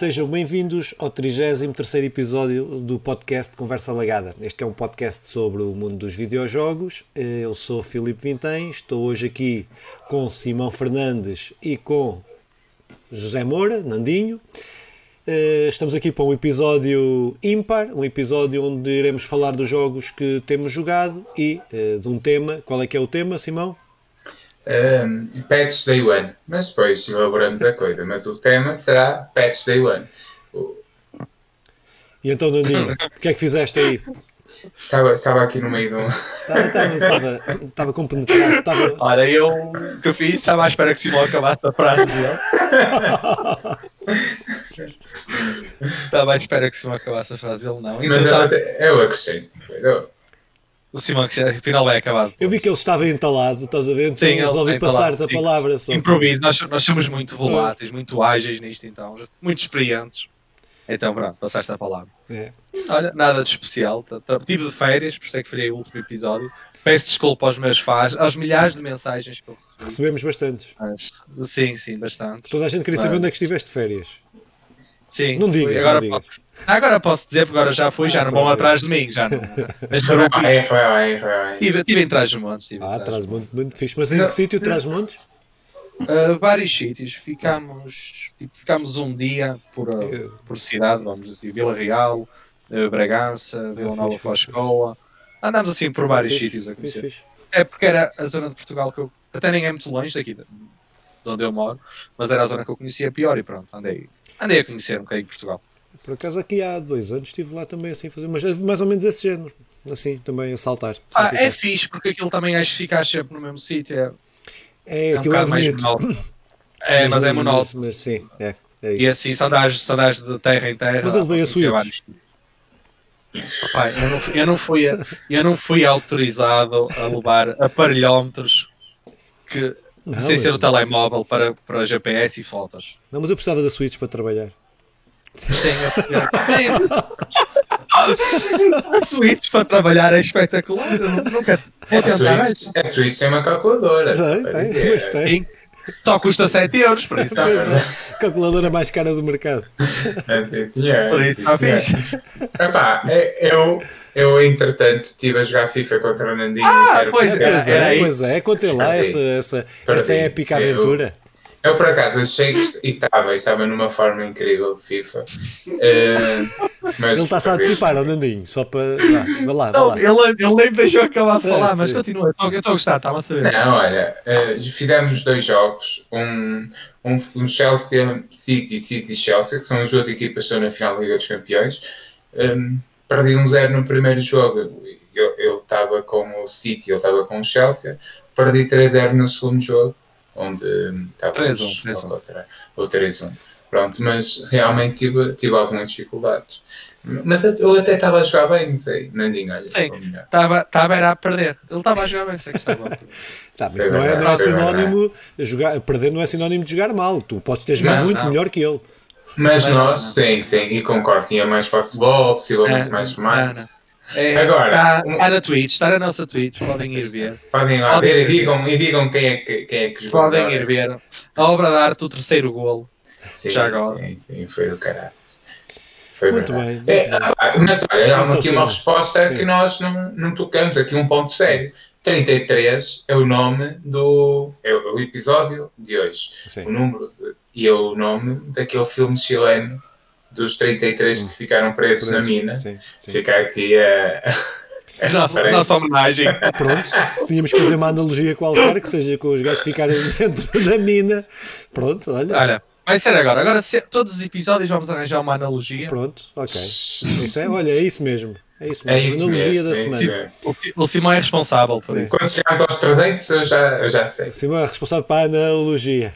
Sejam bem-vindos ao 33 episódio do podcast Conversa Lagada. Este é um podcast sobre o mundo dos videojogos. Eu sou Filipe Vintém, estou hoje aqui com Simão Fernandes e com José Moura, Nandinho. Eh, estamos aqui para um episódio ímpar, um episódio onde iremos falar dos jogos que temos jogado e eh, de um tema. Qual é que é o tema, Simão? Um, Patch Day One. Mas depois elaboramos a coisa. Mas o tema será Patch Day One. E então, Nandinho, o que é que fizeste aí? Estava, estava aqui no meio de um. Estava, estava, estava compenetrado. Estava... Olha, eu o que eu fiz, estava à espera que Simão acabasse a frase dele. estava à espera que Simão acabasse a frase dele, não. Mas eu, eu acrescentei. Eu, o Simão, que já, afinal é acabado. Eu vi que ele estava entalado, estás a ver? Então Sim, resolvi passar-te a palavra. Só. Improviso, nós, nós somos muito voláteis, muito ágeis nisto, então, muito experientes. Então, pronto, passaste a palavra. É. Olha, nada de especial. Tive de férias, por isso é que falhei o último episódio. Peço desculpa aos meus fãs, aos milhares de mensagens que eu recebi. Recebemos bastantes. Mas, sim, sim, bastante. Toda a gente queria saber Mas- onde é que estiveste de férias. Sim, Não digas, fui. agora, não digas. posso, agora posso dizer, porque agora já fui, já não vão atrás de mim. Já não. Mas foram- Vai, vai, vai, vai. Tive, tive em Trás-os-Montes. em Ah, Trás-os-Montes. traz muito, muito fixe. Mas em Não. que sítio traz montes? Uh, vários sítios. Ficámos, tipo, ficámos um dia por, uh, por cidade, vamos dizer, Vila Real, uh, Bragança, Vila Ah, Nova fixe, Foscoa. Andámos assim por vários Fixe, sítios a fixe, conhecer. fixe. É porque era a zona de Portugal que eu. Até nem é muito longe daqui, de de onde eu moro, mas era a zona que eu conhecia pior e pronto, andei, andei a conhecer um bocadinho Portugal. Por acaso aqui há dois anos estive lá também assim a fazer, mas é mais ou menos esse género. Assim, também a saltar. Ah, saltitar. é fixe, porque aquilo também acho que ficas sempre no mesmo sítio. É, É, é um é bocado mais bonito. monótono. É, mas é monótono. Mas, sim, é. é E assim, só andares de terra em terra. Mas ele veio a conhecer Switch. vários sítios. Pai, eu, não, fui- eu, não fui, eu não fui autorizado a levar aparelhómetros que, Não, sem ser mas- o telemóvel para, para GPS e fotos. Não, mas eu precisava da Switch para trabalhar. Sim, eu- a Switch para trabalhar é espetacular. Eu nu- nunca A. Switch, a Switch tem uma calculadora. só Tem, tem, mas tem. Só custa 7 euros, por isso. Não, Pois não. é, calculadora mais cara do mercado. Sim, senhor, Por isso está senhor. fixe. Epá, é- eu, eu, entretanto, estive a jogar FIFA contra o Nandinho. Ah, pois é, Pois era é, aí. pois é, contei lá essa, essa, Perdi. essa épica Eu- aventura. Eu, por acaso, achei que e estava, estava numa forma incrível de FIFA. Eh, mas Ele está-se a antecipar, ó Nandinho, só para. Vá, vá lá, vá Não, lá. ele, ele nem me deixou acabar de É, falar, mas sim. continua. Eu estou- Eu a gostar, estava a saber. Não, olha, eh, fizemos dois jogos, um, um, um Chelsea City e City Chelsea, que são as duas equipas que estão na final da Liga dos Campeões. Um, perdi um zero no primeiro jogo, eu eu estava com o City, ele estava com o Chelsea. Perdi 3-0 no segundo jogo, onde hum, estávamos 3-1, 3-1. ao contrário, ou 3-1. Pronto, mas realmente tive, tive algumas dificuldades. Mas eu- até estava a jogar bem, não sei, Nandinho, olha, Sim. Estava, estava era a perder. Ele estava a jogar bem, sei que estava a perder. Tá, mas não é, não é sinónimo. Jogar, perder não é sinónimo de jogar mal. Tu podes ter jogado muito não. melhor que ele. Mas Não, nós, não. sim, sim, e concordo, tinha mais posse de bola, possivelmente Ah, mais não. É, Agora, está, um- está na Twitch, está na nossa Twitch, podem ir ver. Podem lá Podem ver e digam, e digam quem, é que, quem é que jogou. Podem ir ver. A obra de arte, o terceiro golo. Sim, já agora. Sim, sim, foi do caraças. Foi Muito verdade. bem, É, bem. ah, mas olha, há aqui uma resposta Sim. que nós não, não tocamos, aqui um ponto sério. 33 é o nome do. é o episódio de hoje. Sim. O número de- e é o nome daquele filme chileno dos 33 que ficaram presos na mina. Sim, sim. Fica aqui a. Nossa, nossa homenagem. Pronto, se tínhamos que fazer uma analogia qualquer, que seja com os gajos ficarem dentro da mina. Pronto, olha. Olha, vai ser agora. Agora, se- todos os episódios vamos arranjar uma analogia. Pronto, ok. Isso é, olha, é isso mesmo. É isso É mesmo. isso analogia mesmo, da é semana. O, o Simão é responsável por isso. Quando chegarmos aos 300, eu já, eu já sei. Simão é responsável para a analogia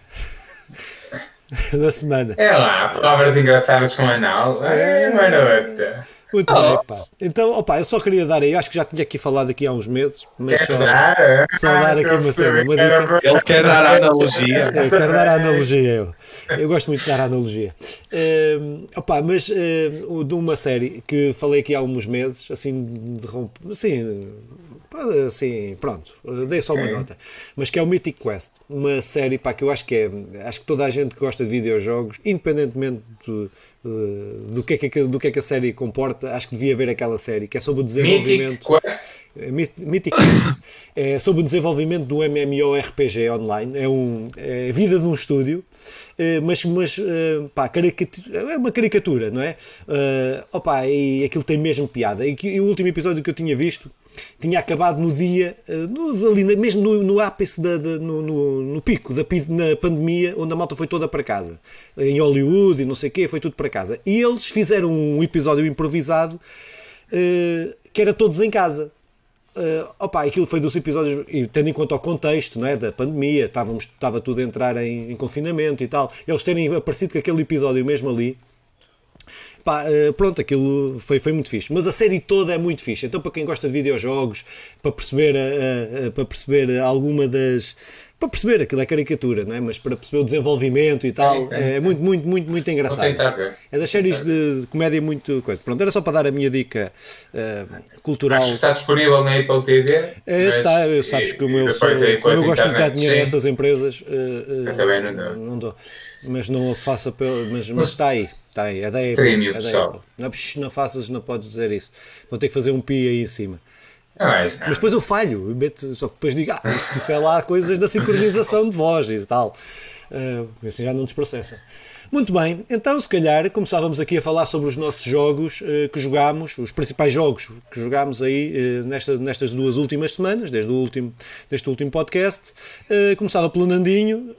da semana. É lá, palavras engraçadas com anal. É, marota. Muito Oh. bem, pá. Então, opa, eu só queria dar aí, acho que já tinha aqui falado aqui há uns meses, mas Queres só, dar? só dar aqui Estou a uma cena, uma dica. Ele quer dar a analogia. Eu quero dar a analogia, eu. Eu gosto muito de dar a analogia. Ehm, opa, mas ehm, o de uma série que falei aqui há uns meses, assim, de romp... assim, Assim, pronto, dei só uma nota. Mas que é o Mythic Quest, uma série pá, que eu acho que é. Acho que toda a gente que gosta de videojogos, independentemente do, do, que é que, do que é que a série comporta, acho que devia ver aquela série, que é sobre o desenvolvimento. Mythic Quest? É, Mythic Quest. é sobre o desenvolvimento do MMORPG online. É, um, é a vida de um estúdio. É, mas, mas pá, é uma caricatura, não é? Uh, opa, e aquilo tem mesmo piada. E, que, e o último episódio que eu tinha visto tinha acabado no dia, uh, ali, mesmo no, no ápice, da, da no, no, no, pico da na pandemia, onde a malta foi toda para casa. Em Hollywood e não sei o quê, foi tudo para casa. E eles fizeram um episódio improvisado uh, que era todos em casa. Uh, opa, aquilo foi dos episódios, e tendo em conta o contexto não é, da pandemia, estávamos, estava tudo a entrar em, em confinamento e tal, eles terem aparecido com aquele episódio mesmo ali, pá, uh, pronto, aquilo foi, foi muito fixe. Mas a série toda é muito fixe. Então, para quem gosta de videojogos, para perceber, uh, para perceber alguma das, para perceber aquilo é caricatura, não é? Mas para perceber o desenvolvimento e tal, sim, sim, é, muito, muito, muito, muito engraçado. É das séries de comédia muito coisa. Pronto, era só para dar a minha dica uh, cultural. Acho que está disponível na Apple TV. É, mas, tá, eu sabes que o meu sou, como eu gosto de dar dinheiro a essas empresas, uh, uh, eu também não dou. não dou. Mas não a faça pelo. Mas, mas está aí. Está aí. É da Apple. É da Apple. Não, não faças, não podes dizer isso. Vou ter que fazer um pi aí em cima. Ah, mas, mas depois eu falho, só que depois digo, ah, isso é lá coisas da sincronização de voz e tal. Uh, assim já não desprocessa. Muito bem, então se calhar começávamos aqui a falar sobre os nossos jogos uh, que jogámos, os principais jogos que jogámos aí uh, nesta, nestas duas últimas semanas, desde o último, deste último podcast. Uh, começava pelo Nandinho.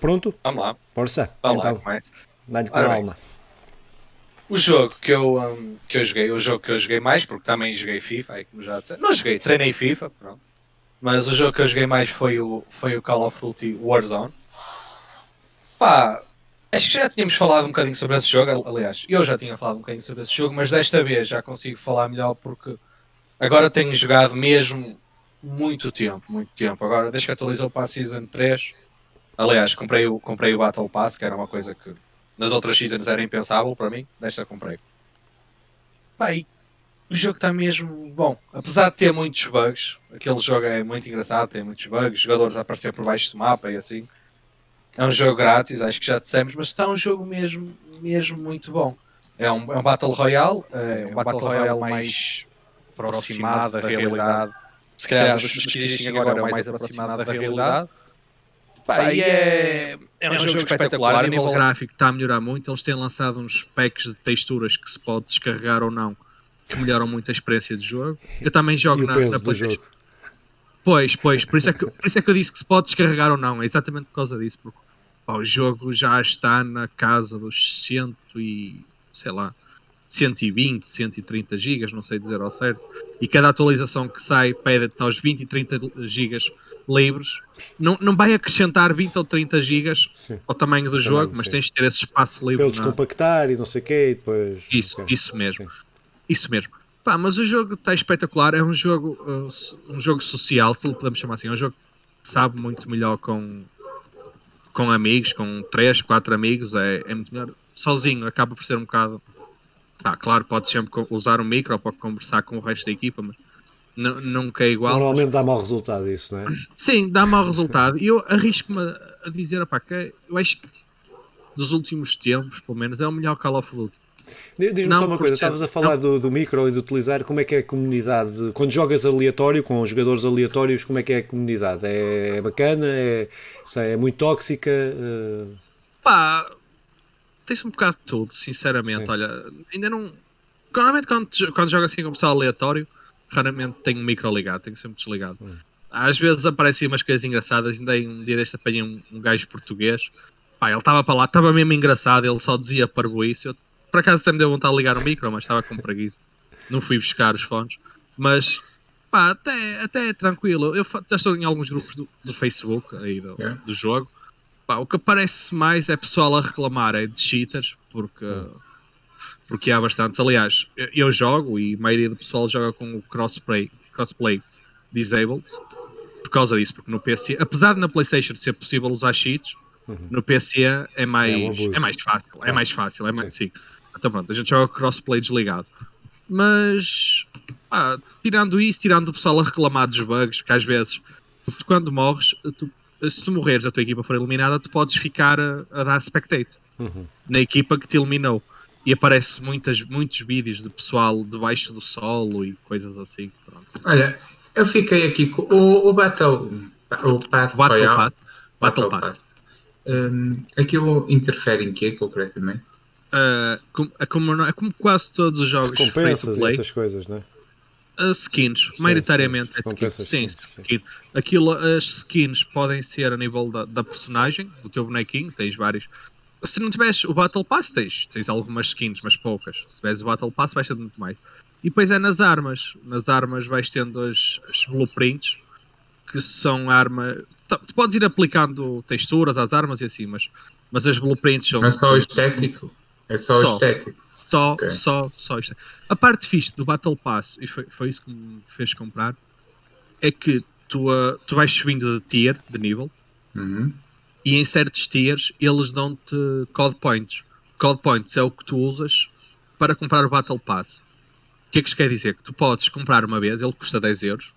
pronto? Vamos lá. Força. Vamos então, lá, Dá-lhe com alma. O jogo que eu, um, que eu joguei, o jogo que eu joguei mais, porque também joguei FIFA, aí como já disse, não joguei, treinei FIFA, pronto. Mas o jogo que eu joguei mais foi o, foi o Call of Duty Warzone. Pá, acho que já tínhamos falado um bocadinho sobre esse jogo, aliás, eu já tinha falado um bocadinho sobre esse jogo, mas desta vez já consigo falar melhor porque agora tenho jogado mesmo muito tempo, muito tempo. Agora, desde que atualizou para a Season 3, aliás, comprei o, comprei o Battle Pass, que era uma coisa que nas outras seasons era impensável para mim, desta comprei. Pá, e o jogo está mesmo bom. Apesar de ter muitos bugs, aquele jogo é muito engraçado, tem muitos bugs, jogadores a aparecer por baixo do mapa e assim. É um jogo grátis, acho que já dissemos, mas está um jogo mesmo, mesmo muito bom. É um, é um Battle Royale, é um Battle Royale mais aproximado da realidade. Se calhar dos que existem agora é o mais aproximado da realidade Pá, e é, é, um, é um jogo, espetacular. A nível gráfico está a melhorar muito. Eles têm lançado uns packs de texturas que se pode descarregar ou não, que melhoram muito a experiência de jogo. Eu também jogo na, na PlayStation. Pois, pois, por isso, é que, por isso é que eu disse que se pode descarregar ou não, é exatamente por causa disso, porque pá, o jogo já está na casa dos cento e sei lá, 120, 130 gigas, não sei dizer ao certo, e cada atualização que sai pede-te aos 20 e 30 gigas livres, não, não vai acrescentar 20 ou 30 gigas sim. ao tamanho do Também, jogo, mas sim. tens de ter esse espaço livre. Pelo descompactar e não sei o quê, e depois... Isso, okay. isso mesmo. Sim. Isso mesmo. Pá, mas o jogo está espetacular, é um jogo, uh, um jogo social, se lhe podemos chamar assim, é um jogo que sabe muito melhor com, com amigos, com 3, 4 amigos, é, é muito melhor. Sozinho acaba por ser um bocado ah, claro, pode sempre usar um micro para conversar com o resto da equipa, mas nunca é igual. Normalmente dá mau resultado isso, não é? Sim, dá mau resultado. E eu arrisco-me a dizer, opá, que eu acho que dos últimos tempos, pelo menos, é o melhor Call of Duty. Diz-me só uma coisa, estavas a falar do, do, micro e de utilizar, como é que é a comunidade? Quando jogas aleatório, com jogadores aleatórios, como é que é a comunidade? É, é bacana? É, é muito tóxica? Uh... Pá, tem-se um bocado de tudo, sinceramente. Sim. Olha, ainda não. Normalmente quando, quando jogo assim com pessoal aleatório, raramente tenho o micro ligado, tenho sempre desligado. Hum. Às vezes aparecem umas coisas engraçadas, ainda um dia deste apanhei um, um gajo português. Pá, ele estava para lá, estava mesmo engraçado, ele só dizia parboice. Eu, por acaso até me deu vontade de ligar o micro, mas estava com preguiça. Não fui buscar os fones. Mas pá, até, até é tranquilo. Eu já estou em alguns grupos do, do Facebook aí do, yeah. do jogo Pá, o que aparece mais é pessoal a reclamar é de cheaters, porque, porque há bastantes. Aliás, eu jogo e a maioria do pessoal joga com o crossplay, crossplay disabled por causa disso, porque no PC, apesar de na PlayStation ser possível usar cheats, uhum. no PC é mais, é, é mais fácil, é mais fácil, é mais, sim. sim. Então pronto, a gente joga crossplay desligado. Mas pá, tirando isso, tirando o pessoal a reclamar dos bugs, que às vezes, quando morres, tu, se tu morreres, a tua equipa for eliminada, tu podes ficar a, a dar spectate Uhum. na equipa que te eliminou. E aparece muitas, muitos vídeos de pessoal debaixo do solo e coisas assim. Pronto. Olha, eu fiquei aqui com o, o Battle. O Pass Battle Royale. Pass. Battle Pass. Hum, aquilo interfere em quê, concretamente? Ah, como, é, como, não- é como quase todos os jogos free to Recompensas play, essas coisas, não é? Uh, skins, maioritariamente é skins. Sim, skins, sim. skin. Aquilo, as skins podem ser a nível da, da personagem, do teu bonequinho, tens vários. Se não tiveres o Battle Pass, tens, tens algumas skins, mas poucas. Se tiveres o Battle Pass, vais ter muito mais. E depois é nas armas. Nas armas vais tendo as, as blueprints, que são armas. Tu, tu podes ir aplicando texturas às armas e assim, mas, mas as blueprints são. Não é só o estético? É só, o Só. estético. Só, Ok. só, só isto. A parte fixe do Battle Pass, e foi, foi isso que me fez comprar, é que tu, ah, tu vais subindo de tier, de nível, Uhum. e em certos tiers eles dão-te code points. Code points é o que tu usas para comprar o Battle Pass. O que é que isto quer dizer? Que tu podes comprar uma vez, ele custa 10 euros.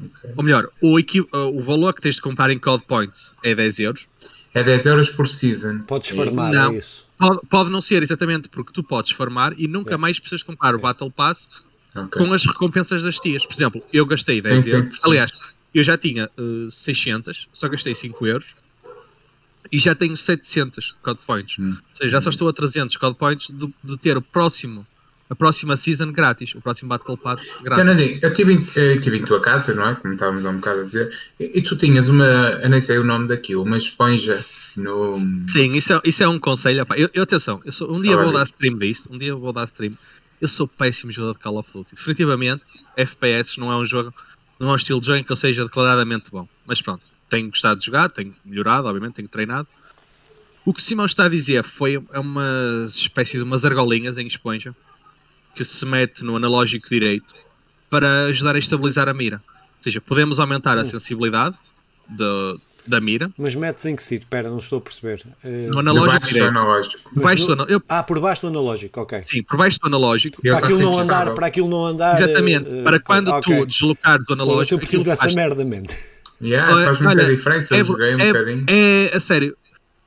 ok. Ou melhor, o, equi- ah, o valor que tens de comprar em code points é 10 euros. É 10 euros por season. Podes farmar, Não. é isso. Pode, pode não ser exatamente porque tu podes farmar e nunca É. mais precisas comprar o Sim. Battle Pass Ok. com as recompensas das tias. Por exemplo, eu gastei Sim, 10 sim, euros. sim. Aliás, eu já tinha eh, 600, só gastei 5 euros. E já tenho 700 code points. Hum. Ou seja, já só estou a 300 code points de, de ter o próximo, a próxima season grátis. O próximo Battle Pass grátis. Canadinho, eu estive em, eu tive em tua casa, não é? Como estávamos há um bocado a dizer, e, e tu tinhas uma, eu nem sei o nome daquilo, uma esponja no. Sim, isso é, isso é um conselho. opá. Eu, eu, atenção, eu sou, um dia vou dar stream disto. Um dia vou dar stream. Eu sou péssimo jogador de Call of Duty. Definitivamente, FPS não é um jogo, não é um estilo de jogo em que eu seja declaradamente bom. Mas pronto, tenho gostado de jogar, tenho melhorado, obviamente, tenho treinado. O que o Simão está a dizer foi é uma espécie de umas argolinhas em esponja que se mete no analógico direito para ajudar a estabilizar a mira. Ou seja, podemos aumentar a sensibilidade da- da mira Mas metes em que sítio? Espera, não estou a perceber. Eh, no analógico do direito. analógico. mas Baixo no- do ana- eu- Ah, por baixo do analógico, ok. Sim, por baixo do analógico. Para está aquilo não andar, para aquilo não andar. Exatamente. eh, para quando ok. tu deslocares o Foda-se, analógico. Eu preciso dessa faz- merda, mente. Yeah, faz muita Olha, diferença, eu é, joguei um é- bocadinho. é- a sério.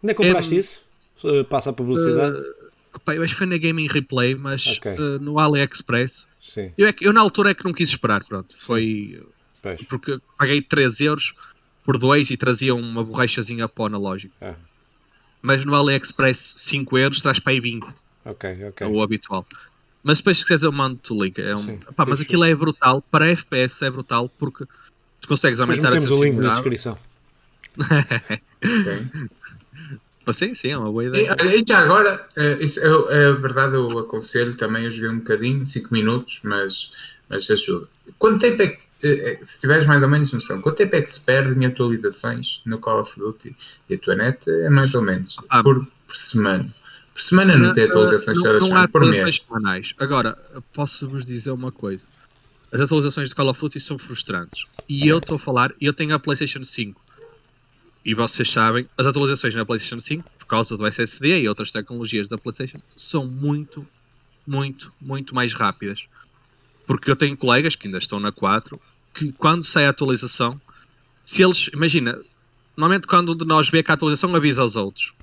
Onde é que compraste É- isso? Eh, Passa a publicidade? Pá, eu acho que foi na Gaming Replay, mas Ok. eh, no AliExpress. Sim, Eu, é que- eu na altura é que não quis esperar, pronto. Foi pois. porque paguei 3 euros por 2 e trazia uma borrachazinha para o analógico. Ah, Mas no AliExpress 5 euros traz para aí 20, ok, ok. é o habitual. Mas depois se quiseres eu mando-te o link. É um, Sim, pá, mas aquilo é brutal. Para FPS é brutal porque tu consegues aumentar a metemos o link na sensibilidade. descrição. Sim. Sim, sim, é uma boa E, ideia. olha, e já agora, eh, isso, eu, é verdade, eu aconselho também, eu joguei um bocadinho, 5 minutos, mas, mas ajuda. Quanto tempo é que, eh, eh, se tiveres mais ou menos noção, quanto tempo é que se perde em atualizações no Call of Duty? E a tua net é mais ou menos, Ah. por, por semana. Por semana não tem atualizações não, não há por mês. semanais. Agora, posso-vos dizer uma coisa. As atualizações de Call of Duty são frustrantes. E eu estou a falar, eu tenho a PlayStation 5. E vocês sabem, as atualizações na PlayStation 5, por causa do SSD e outras tecnologias da PlayStation, são muito, muito, muito mais rápidas. Porque eu tenho colegas que ainda estão na 4, que quando sai a atualização, se eles, imagina, normalmente quando um de nós vê que a atualização avisa aos outros.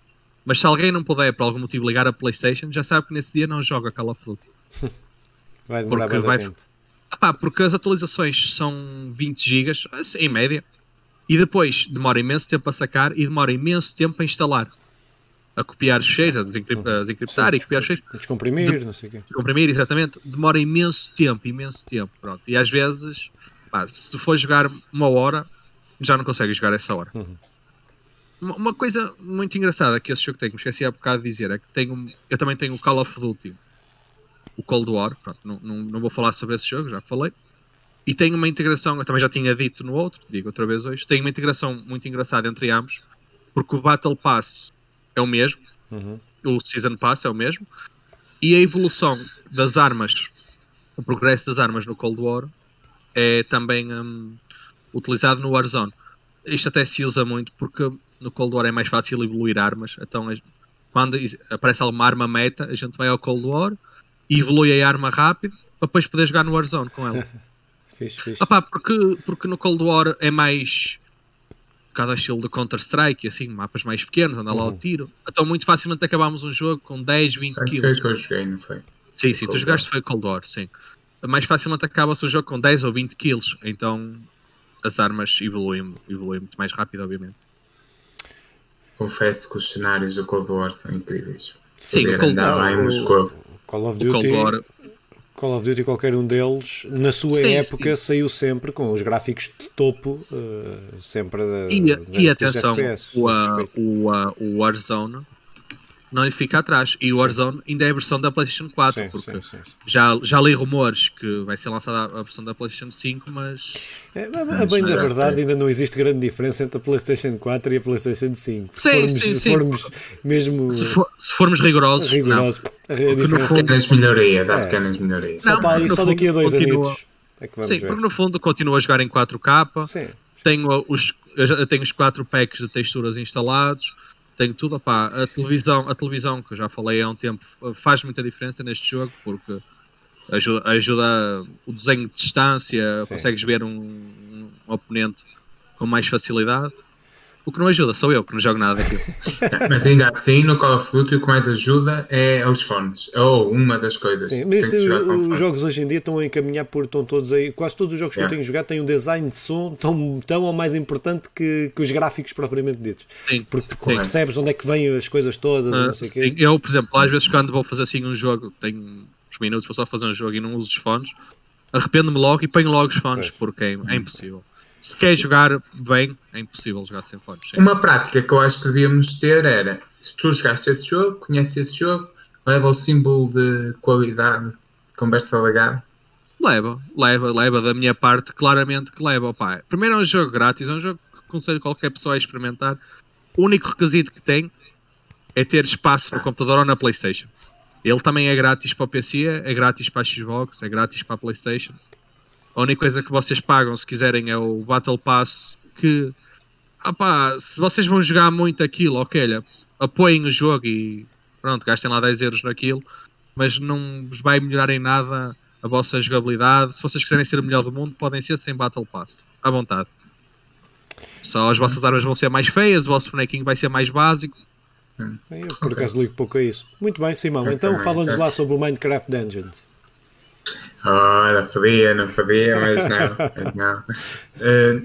Mas se alguém não puder por algum motivo ligar a PlayStation, já sabe que nesse dia não joga Call of Duty. Vai demorar Porque vai- tempo. Ah pá, porque as atualizações são 20 GB, assim, em média, e depois demora imenso tempo a sacar e demora imenso tempo a instalar. A copiar os cheiros, a desencrip- a desencriptar e copiar os cheiros. Descomprimir, não sei o quê. comprimir, exatamente, demora imenso tempo, imenso tempo, pronto. E às vezes, pá, se tu for jogar uma hora, já não consegues jogar essa hora. Uhum. Uma, uma coisa muito engraçada que esse jogo tem, que me esqueci há bocado de dizer, é que tenho, eu também tenho o Call of Duty, o Cold War, pronto, não, não, não vou falar sobre esse jogo, já falei. E tem uma integração, eu também já tinha dito no outro, digo outra vez hoje, tem uma integração muito engraçada entre ambos, porque o Battle Pass é o mesmo, Uhum. o Season Pass é o mesmo, e a evolução das armas, o progresso das armas no Cold War é também hum, utilizado no Warzone. Isto até se usa muito porque no Cold War é mais fácil evoluir armas. Então, quando aparece alguma arma meta, a gente vai ao Cold War e evolui a arma rápido para depois poder jogar no Warzone com ela. Fixe, fixe. Opá, porque, porque no Cold War é mais cada estilo de Counter-Strike, assim, mapas mais pequenos, anda lá ao tiro. Então muito facilmente acabámos um jogo com 10, 20 Foi kills. que eu joguei, não foi? Sim, sim, tu Cold jogaste foi Cold War, sim. Mais facilmente acaba-se o jogo com 10 ou 20 kills, então as armas evoluem, evoluem muito mais rápido, obviamente. Confesso que os cenários do Cold War são incríveis. Sim, Poder o Cold War- o- Moscou. Call of O Cold Duty, War, Call of Duty, qualquer um deles, na sua Sim, época, saiu sempre com os gráficos de topo, eh, sempre e, da- e dos atenção, FPS, o, respeito. o, o Warzone não lhe fica atrás. E o Warzone ainda é a versão da PlayStation 4, Sim, porque sim, sim. Já, já li rumores que vai ser lançada a versão da PlayStation 5, mas É, a bem da verdade, tem. ainda não existe grande diferença entre a PlayStation 4 e a PlayStation 5. Se Sim, formos, sim, se sim. formos mesmo se, for- se formos rigorosos, rigorosos, a diferença Pequenas melhorias, há É. pequenas melhorias. só, Não, para aí, no só daqui a dois continua- anos é que não. vamos Sim, ver. porque no fundo continua a jogar em 4K. Sim. Tenho os, tenho os 4 packs de texturas instalados. Tenho tudo. Opá, a, televisão, a televisão, que eu já falei há um tempo, faz muita diferença neste jogo porque ajuda, ajuda o desenho de distância, Sim, consegues ver um, um oponente com mais facilidade. O que não ajuda, sou eu que não jogo nada daquilo. Mas ainda assim, no Call of Duty, o que mais ajuda é os fones. Ou uma das coisas. Sim, Tem mas que isso, jogar com os fones. jogos hoje em dia estão a encaminhar por estão todos aí. Quase todos os jogos que eu Yeah. tenho jogado têm um design de som tão, tão ou mais importante que, que os gráficos propriamente ditos. Sim, Porque tu sim. percebes onde é que vêm as coisas todas, Ah, não sei sim. quê. Eu, por exemplo, às vezes quando vou fazer assim um jogo, tenho uns minutos para só fazer um jogo e não uso os fones, arrependo-me logo e ponho logo os fones, Pois. porque é, é impossível. Se quer jogar bem, é impossível jogar sem fones. sim. Uma prática que eu acho que devíamos ter era: se tu jogaste esse jogo, conheces esse jogo, leva o símbolo de qualidade, conversa legada. Leva, leva, leva da minha parte, claramente que leva. Opá. Primeiro é um jogo grátis, é um jogo que aconselho qualquer pessoa a experimentar. O único requisito que tem é ter espaço no Espaço. computador ou na Playstation. Ele também é grátis para o PC, é grátis para a Xbox, é grátis para a Playstation. A única coisa que vocês pagam, se quiserem, é o Battle Pass, que, opá, se vocês vão jogar muito aquilo, ok, olha, apoiem o jogo e pronto, gastem lá 10 euros naquilo, mas não vos vai melhorar em nada a vossa jogabilidade. Se vocês quiserem ser o melhor do mundo, podem ser sem Battle Pass, à vontade. Só as vossas armas vão ser mais feias, o vosso bonequinho vai ser mais básico. Eu, por acaso ligo pouco a isso. Muito bem, Simão. Então fala-nos lá sobre o Minecraft Dungeons. Ora, podia, não podia, mas não. não. Eh,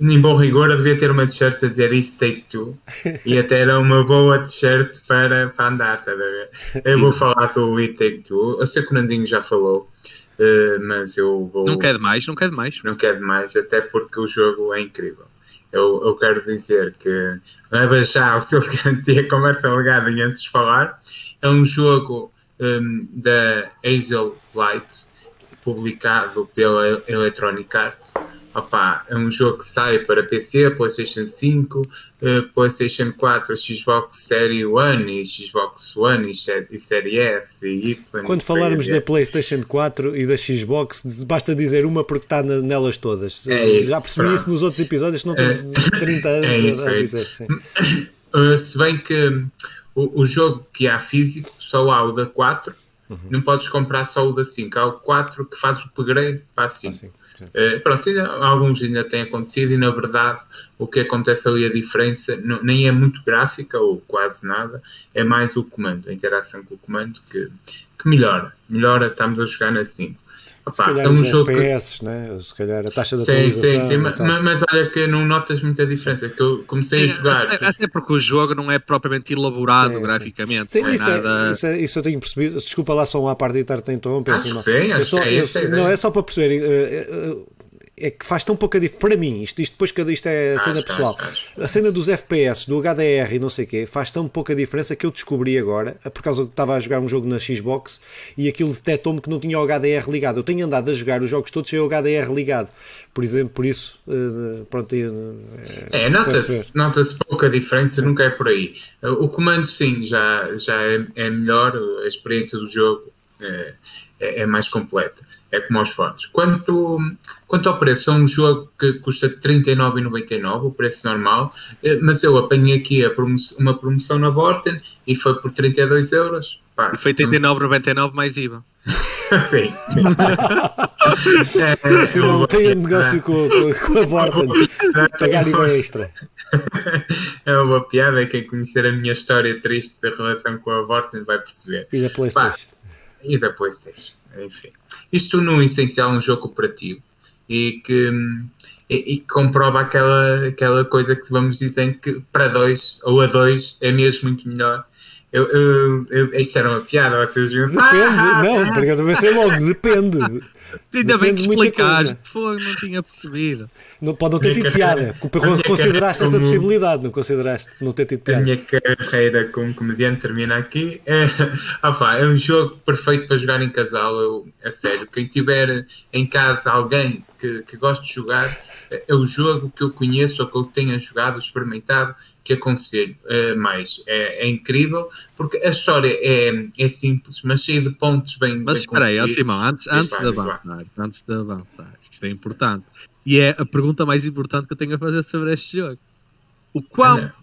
em bom rigor, eu devia ter uma t-shirt a dizer isso take two e até era uma boa t-shirt para, para andar, estás a ver? Eu vou falar do It Take Two. Eu sei que o Nandinho já falou, eh, mas eu vou. Não quer demais, não quer demais. não quero demais, até porque o jogo é incrível. Eu, eu quero dizer que leva já o seu de garantia conversa legada em antes de falar. É um jogo hum, da Hazel Light, publicado pela Electronic Arts. Opa, é um jogo que sai para PC, PlayStation 5, eh, PlayStation 4, Xbox Series One e Xbox One e, sé- Série S e Y. Quando falarmos da. PlayStation 4 e da Xbox, basta dizer uma porque está nelas todas. É isso, Já percebi pronto. isso nos outros episódios, não temos 30 anos É isso, a, a é isso. dizer. Sim. Uh, se bem que o, o jogo que há físico só há o da 4, Uhum. não podes comprar só o da 5. Há o 4 que faz o upgrade para a 5. Sim, sim. Uh, pronto, ainda- alguns ainda têm acontecido e na verdade o que acontece ali a diferença não- nem é muito gráfica ou quase nada, é mais o comando, a interação com o comando que, que melhora. Melhora, estamos a jogar na 5. Se Opa, calhar é um os jogo que, FPS, né? se calhar a taxa de Sim, sim, atualização sim, e ma- tal. ma- mas olha que não notas muita diferença, que eu comecei a jogar. Até, até porque o jogo não é propriamente elaborado Sim, sim. graficamente. Sim, não é isso, nada... é, isso, é- isso eu tenho percebido. Desculpa lá só uma parte de estar a interromper. Acho que Simão. sim, acho Eu só- que é eu- ideia. Não, é só para perceberem. eh, eh, é que faz tão pouca diferença. Para mim, isto, isto depois cada isto é cena pessoal. A cena dos FPS, do HDR e não sei o quê, faz tão pouca diferença que eu descobri agora, por causa que estava a jogar um jogo na Xbox e aquilo detectou-me que não tinha o HDR ligado. Eu tenho andado a jogar os jogos todos sem o HDR ligado. Por exemplo, por isso, eh, pronto. eh, É, foi- nota-se nota pouca diferença, nunca é por aí. O comando, sim, já, já é, é melhor, a experiência do jogo é, é, é mais completa. É como aos fones. Quanto, quanto ao preço, é um jogo que custa 39,99, o preço normal, eh, mas eu apanhei aqui a promo- uma promoção na Borten e foi por 32 euros. Pá, E foi 39,99 mais IVA. sim, sim. Se não tem um negócio com, com, com a Vorten, pagar IVA extra. É uma boa piada. Quem conhecer a minha história triste da relação com a Vorten vai perceber. E da PlayStation. e da PlayStation. Enfim. Isto, no essencial, é um jogo cooperativo e que, e, e comprova aquela, aquela coisa que vamos dizendo que para dois ou a dois é mesmo muito melhor. Eu, eu, eu, isto era uma piada, vocês viram? Depende, não, porque eu também sei logo, depende. Ainda bem que explicaste. Fogo, não tinha percebido. Não, pode não ter tido carreira- piada. a minha Consideraste essa carreira como- possibilidade, não consideraste não ter tido A piada. minha carreira como comediante termina aqui. É, ah pá, é um jogo perfeito para jogar em casal. Eu, a sério, quem tiver em casa alguém que, que goste de jogar, é é o jogo que eu conheço ou que eu tenha jogado, experimentado, que aconselho é, mais. É, é incrível, porque a história é, é simples, mas cheia de pontos bem. Mas bem espera aí. Simão, antes, antes de avançar, antes de avançar, isto é importante. E é a pergunta mais importante que eu tenho a fazer sobre este jogo. O quão. Olha,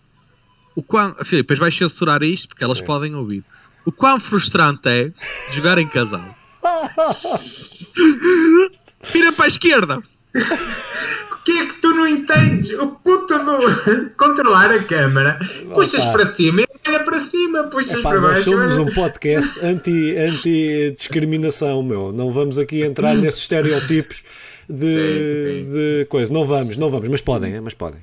O quão Filipe, depois vais censurar isto porque elas podem ouvir. O quão frustrante é jogar em casal? Vira para a esquerda! O que é que tu não entendes? O puto do controlar a câmara, puxas para cima e olha para cima, puxas Epá, para nós baixo. somos olha- um podcast anti- anti-discriminação, meu. Não vamos aqui entrar nesses estereotipos de, Sim, sim. de coisa. Não vamos, não vamos, mas podem, é, mas podem.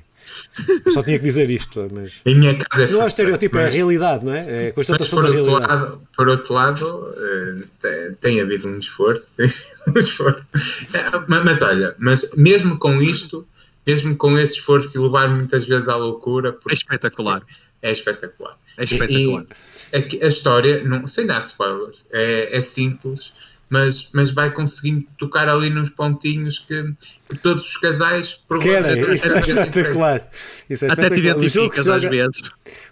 Eu só tinha que dizer isto, mas. Em minha casa é Não é estereotipo, é a mas- realidade, não é? É a Mas constatação por da outro, realidade. lado, por outro lado, eh, tem, tem havido um esforço, tem havido um esforço. Eh, Mas, mas olha, mas mesmo com isto, mesmo com este esforço e levar muitas vezes à loucura, É espetacular. é espetacular. É espetacular. E, e a, a história, não, sem dar spoilers, é, é simples, mas, mas vai conseguindo tocar ali nos pontinhos que, que todos os casais Querem, isso é espetacular. Isso é Até te espetacular. Um jogo, que identificas se às joga, vezes.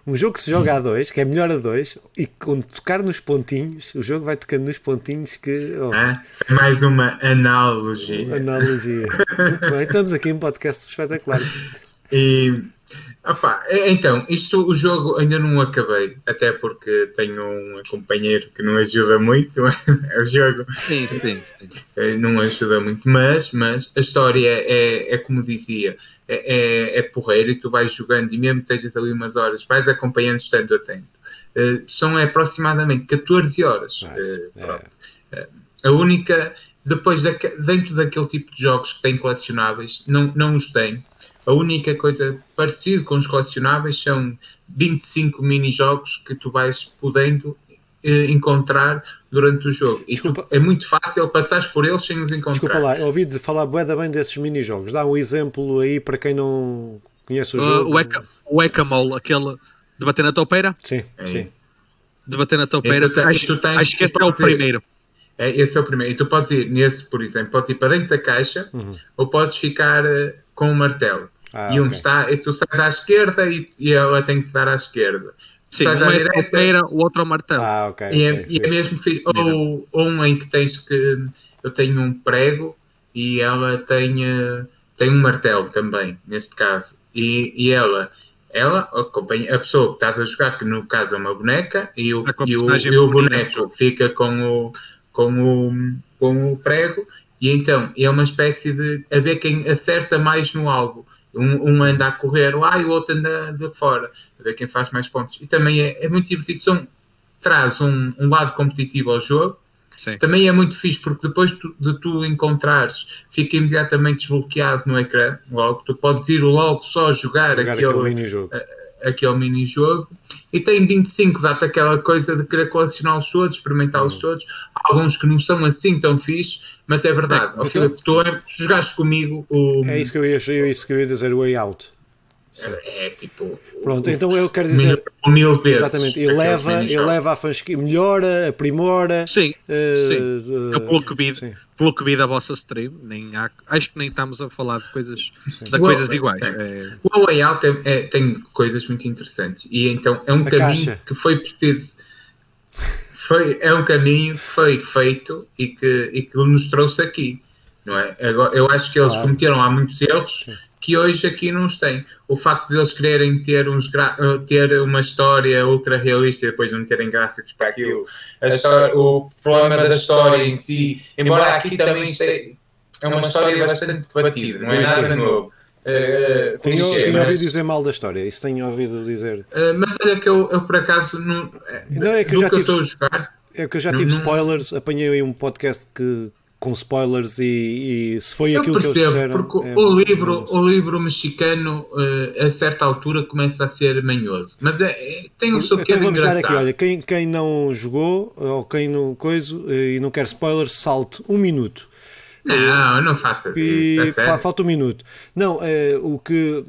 um jogo que se joga a dois, que é melhor a dois, e quando tocar nos pontinhos, o jogo vai tocando nos pontinhos que. Oh, Ah, foi mais uma analogia. analogia. Muito bem, estamos aqui em podcast espetacular. E opá, é- então, isto o jogo ainda não acabei, até porque tenho um companheiro que não ajuda muito. o jogo Sim, sim, sim. eh, não ajuda muito, mas, mas a história é, é como dizia, é, é, é porreira e tu vais jogando e mesmo estejas ali umas horas, vais acompanhando estando atento. Eh, são aproximadamente 14 horas. Eh, é. pronto. Eh, a única, depois dentro daquele tipo de jogos que têm colecionáveis, não, não os tem. A única coisa parecida com os colecionáveis são 25 mini-jogos que tu vais podendo eh, encontrar durante o jogo. E tu- é muito fácil passares por eles sem os encontrar. Desculpa lá, ouvi de falar bué da bem desses mini-jogos. Dá um exemplo aí para quem não conhece o Uh, jogo. o o Whack-a-mole, aquele de bater na toupeira? Sim, É sim. De bater na toupeira. E tu tens- acho, tu tens- acho que esse tu é o primeiro. É, esse é o primeiro. E tu podes ir nesse, por exemplo, podes ir para dentro da caixa ou podes ficar eh, com o martelo. Ah, e um ok. está, e tu sais à esquerda e, e ela tem que dar à esquerda. Sim, Sai um da é direita, o outro é o martelo. Ah, ok. E é, ok, e é mesmo ou, ou um em que tens que eu tenho um prego e ela tem, eh, tem um martelo também, neste caso. E, e ela, ela acompanha a pessoa que estás a jogar, que no caso é uma boneca, e o, e o, e o boneco fica com o, com, o, com o prego, e então é uma espécie de a ver quem acerta mais no alvo. Um, um anda a correr lá e o outro anda de fora, a ver quem faz mais pontos. E também é, é muito divertido. São, traz um, um lado competitivo ao jogo. Sim. Também é muito fixe porque depois tu- de tu encontrares, fica imediatamente desbloqueado no ecrã. Logo, tu podes ir logo só jogar, Jogar aquele, aquele mini-jogo. Aquele mini-jogo. E tem 25, dá-te aquela coisa de querer colecioná-los todos, experimentá-los Uhum. todos. Há alguns que não são assim tão fixe, mas é verdade. Ó, Filipe, tu, tu jogaste comigo o. É isso que eu ia, é isso que eu ia dizer, Way Out. É, é tipo. Pronto, então eu quero mil, dizer. mil vezes. Exatamente, eleva, eleva a fansquia, melhora, aprimora. Sim, eh, sim. eh, Eu pelo que, vi, sim. pelo que vi da vossa stream, nem há, acho que nem estamos a falar de coisas, de Well, coisas iguais. É, O Way Out é- é- tem coisas muito interessantes e então é um A caminho caixa. que foi preciso foi, é um caminho que foi feito e que, e que nos trouxe aqui não é? Agora, eu acho que eles Claro. cometeram há muitos erros que hoje aqui não os tem. O facto de eles quererem ter, uns ter uma história ultra realista e depois não terem gráficos para aquilo, história, o problema da história em si, embora aqui também esteja, é uma história bastante debatida, não é nada novo. Uh, tenho, tenho mas... ouvido dizer mal da história, isso tenho ouvido dizer. Uh, mas olha que eu, eu por acaso não, não é que eu já que tive, eu estou a jogar. É que eu já tive não, spoilers, apanhei aí um podcast que, com spoilers e, e se foi eu aquilo percebo, que eles disseram. Porque é, o, livro, é, o livro mexicano uh, a certa altura começa a ser manhoso, mas é, é tem um seu então, de engraçado. Aqui, olha, quem, quem não jogou ou quem não coisa e não quer spoilers, salte um minuto não, não faça isso. pá, falta um minuto. Não, é, o que.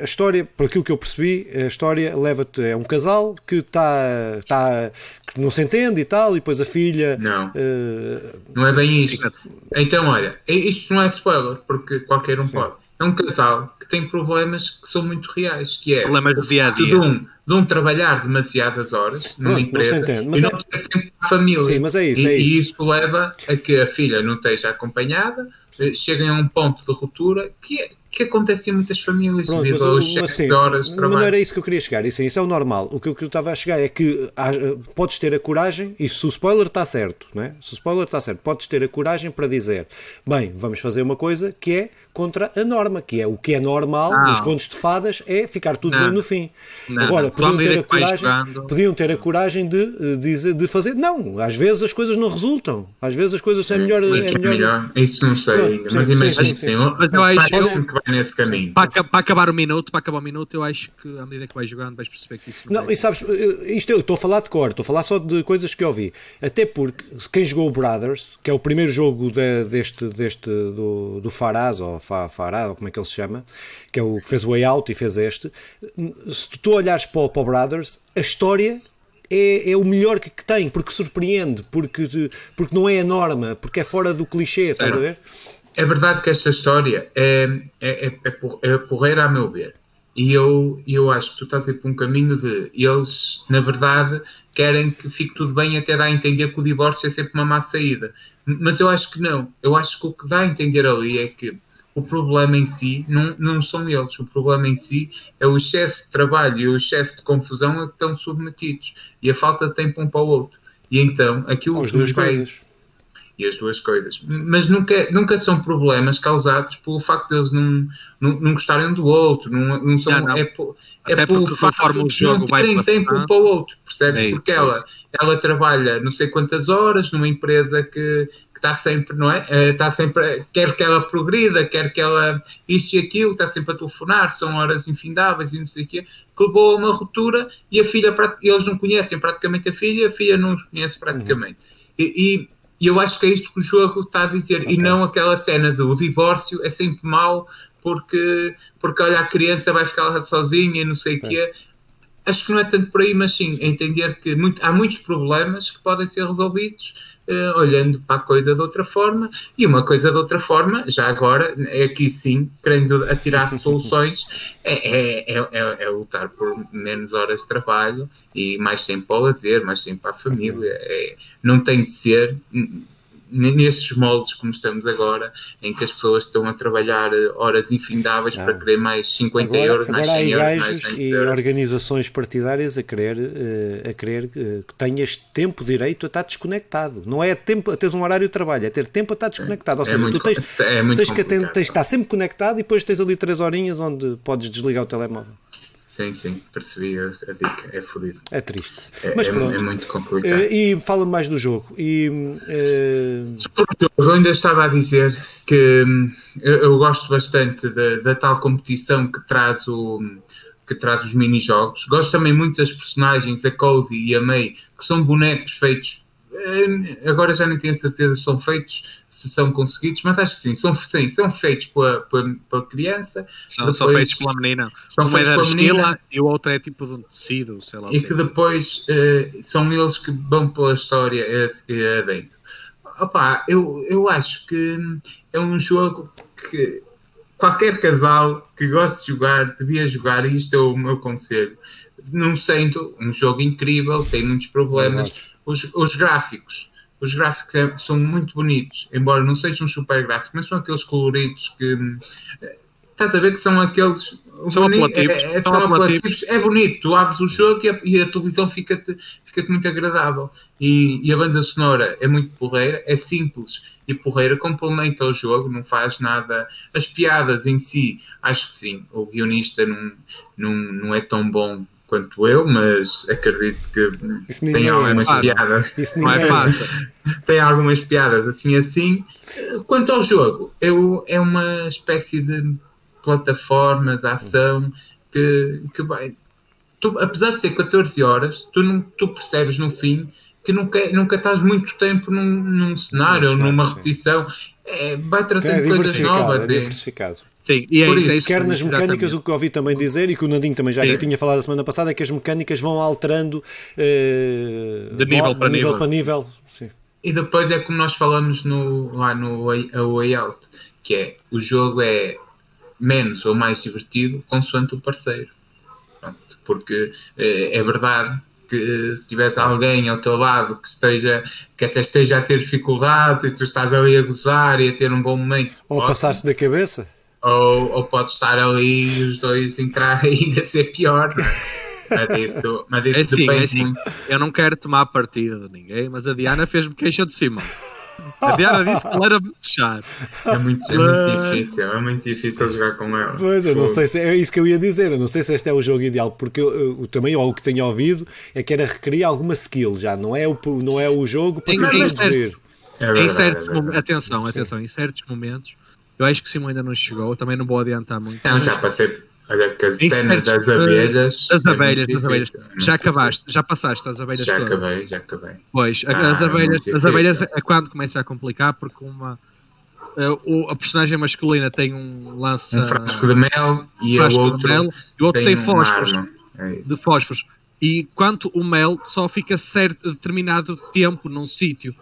A história, por aquilo que eu percebi, a história leva-te. É um casal que está. Tá, que não se entende e tal, e depois a filha. Não. Uh, não é bem isto. Então, olha, isto não é spoiler, porque qualquer um sim. pode é um casal que tem problemas que são muito reais, que é problemas o dia a dia. De um, de um trabalhar demasiadas horas numa Pronto, empresa e não é... ter tempo para a família. Sim, mas é isso, e, é isso. e isso leva a que a filha não esteja acompanhada, eh, cheguem a um ponto de ruptura que é, que acontece em muitas famílias Pronto, devido ao excesso assim, de horas de trabalho. Não era isso que eu queria chegar, isso, isso é o normal. O que, eu estava a chegar é que há, podes ter a coragem, e se o spoiler está certo, não é? se o spoiler está certo, podes ter a coragem para dizer, bem, vamos fazer uma coisa que é contra a norma, que é o que é normal não. nos contos de fadas é ficar tudo bem no fim. Não, Agora, podiam ter, a coragem, podiam ter a coragem de, de, de, fazer, não, às vezes as coisas não resultam, às vezes as coisas são é, melhor, é, é melhor. melhor. Isso não sei, não, mas imagino que sim, mas eu acho que vai nesse caminho. Para, para, acabar o minuto, para acabar o minuto, eu acho que à medida que vais jogando vais perceber que isso não, não é e sabes, isto eu estou a falar de cor, estou a falar só de coisas que eu ouvi. Até porque quem jogou o Brothers, que é o primeiro jogo de, deste, deste do, do Faraz, ou Fará, ou como é que ele se chama, que é o que fez o Way Out e fez este, se tu olhares para o, para o Brothers, a história é, é, o melhor que, que, tem, porque surpreende, porque, porque não é a norma, porque é fora do clichê, estás a ver? É verdade que esta história é, é, é, é porreira, a meu ver. E eu, eu acho que tu estás a ir por um caminho de eles, na verdade, querem que fique tudo bem até dar a entender que o divórcio é sempre uma má saída. Mas eu acho que não. Eu acho que o que dá a entender ali é que o problema em si não, não são eles. O problema em si é o excesso de trabalho e o excesso de confusão a que estão submetidos e a falta de tempo um para o outro. E então aquilo que nos vai. Coisas e as duas coisas. Mas nunca, nunca são problemas causados pelo facto de eles não, não, não gostarem do outro, não, não são, não, não. é, é pelo facto de não terem tempo para o outro, percebes? É porque ela, ela trabalha não sei quantas horas numa empresa que, que está sempre, não é? Eh, está sempre, quer que ela progrida, quer que ela isto e aquilo, está sempre a telefonar, são horas infindáveis e não sei o quê, que levou a uma ruptura e a filha, eles não conhecem praticamente a filha, a filha não os conhece praticamente. Uhum. E, e e eu acho que é isto que o jogo está a dizer, okay. e não aquela cena do divórcio é sempre mau porque, porque olha, a criança vai ficar lá sozinha e não sei o okay. quê. Acho que não é tanto por aí, mas sim entender que muito, há muitos problemas que podem ser resolvidos uh, olhando para a coisa de outra forma, e uma coisa de outra forma, já agora, é aqui sim, querendo atirar soluções, é, é, é, é, lutar por menos horas de trabalho e mais tempo ao lazer, mais tempo para a família. É, não tem de ser nestes moldes como estamos agora, em que as pessoas estão a trabalhar eh, horas infindáveis ah. para querer mais 50 agora, euros, mais 100 euros, mais 100 e euros. organizações partidárias a querer, uh, a querer uh, que tenhas tempo direito a estar desconectado. Não é tempo a teres um horário de trabalho, é ter tempo a estar desconectado. Ou é seja, é muito, tu tens, é tens que tens de estar sempre conectado e depois tens ali 3 horinhas onde podes desligar o telemóvel. Sim, sim, percebi a, dica, é fodido. É triste. É, Mas é, é muito complicado. Uh, e fala mais do jogo. E, uh... Sobre o jogo, eu ainda estava a dizer que hum, eu, eu, gosto bastante da, da, tal competição que traz o que traz os mini-jogos. Gosto também muito das personagens, a Cody e a May, que são bonecos feitos eh, agora já nem tenho certeza se são feitos, se são conseguidos, mas acho que sim, são, sim, são feitos pela, pela, pela criança. São, são, feitos pela menina. São feitos é pela menina. E o outro é tipo de um tecido, sei lá. E que depois uh, são eles que vão pela história adentro. Opa, eu, eu acho que é um jogo que qualquer casal que goste de jogar devia jogar, e isto é o meu conselho. Não sendo um jogo incrível, tem muitos problemas os, os gráficos. Os gráficos é, são muito bonitos, embora não sejam super gráficos, mas são aqueles coloridos que estás a ver que são aqueles. São boni- apelativos, É, é, são apelativos. É bonito, tu abres o jogo e a, e a televisão fica-te fica muito agradável. E, e a banda sonora é muito porreira, é simples e porreira, complementa o jogo, não faz nada. As piadas em si, acho que sim. O guionista não, não, não é tão bom quanto eu, mas acredito que Isso tem é, algumas pá. piadas Isso Não é ninguém fácil. tem algumas piadas assim assim. Quanto ao jogo, eu, é uma espécie de plataforma de ação que, que vai. Tu, apesar de ser 14 horas, tu, não, tu percebes no fim que nunca, nunca estás muito tempo num, num cenário ou cenário, numa sim. repetição. É, vai É trazendo coisas diversificado, novas. é é. diversificado. Sim, e é Por isso, é isso, isso. Quer nas exatamente. mecânicas, o que eu ouvi também dizer e que o Nandinho também já tinha falado a semana passada é que as mecânicas vão alterando eh, De nível para nível. para nível. Sim. E depois é como nós falamos no, lá no Way, a Way Out, que é o jogo é menos ou mais divertido consoante o parceiro. Pronto, porque eh, é verdade que se tivesse alguém ao teu lado que esteja que até esteja a ter dificuldades e tu estás ali a gozar e a ter um bom momento Ou passar-se da cabeça. ou, ou pode estar ali e os dois entrar e ainda ser pior é? mas isso, mas isso É assim, depende é assim. muito Eu não quero tomar partido de ninguém, mas a Diana fez-me queixa de Simão. A Diana disse que ele era muito chato. é muito, é muito difícil é muito difícil jogar com ela Pois, eu não sei se é isso que eu ia dizer. Eu não sei se este é o jogo ideal, porque eu, eu também, ou o que tenho ouvido, é que era requerir alguma skill já. Não é o, não é o jogo para produzir. É em verdade, certos é verdade. momentos, atenção, atenção, em certos momentos, eu acho que o Simão ainda não chegou, eu também não vou adiantar muito. Não, já passei. Olha que cenas certos- das abelhas. As é abelhas, muito as abelhas. é Já acabaste, já passaste as abelhas Já todas. acabei, já acabei. Pois, Ah, as é abelhas, muito as abelhas é quando começa a complicar porque uma eh, o, a personagem masculina tem um lance Um frasco de mel e de outro. mel e o outro tem uma fósforos. É de fósforos. E quanto o mel só fica certo determinado tempo num sítio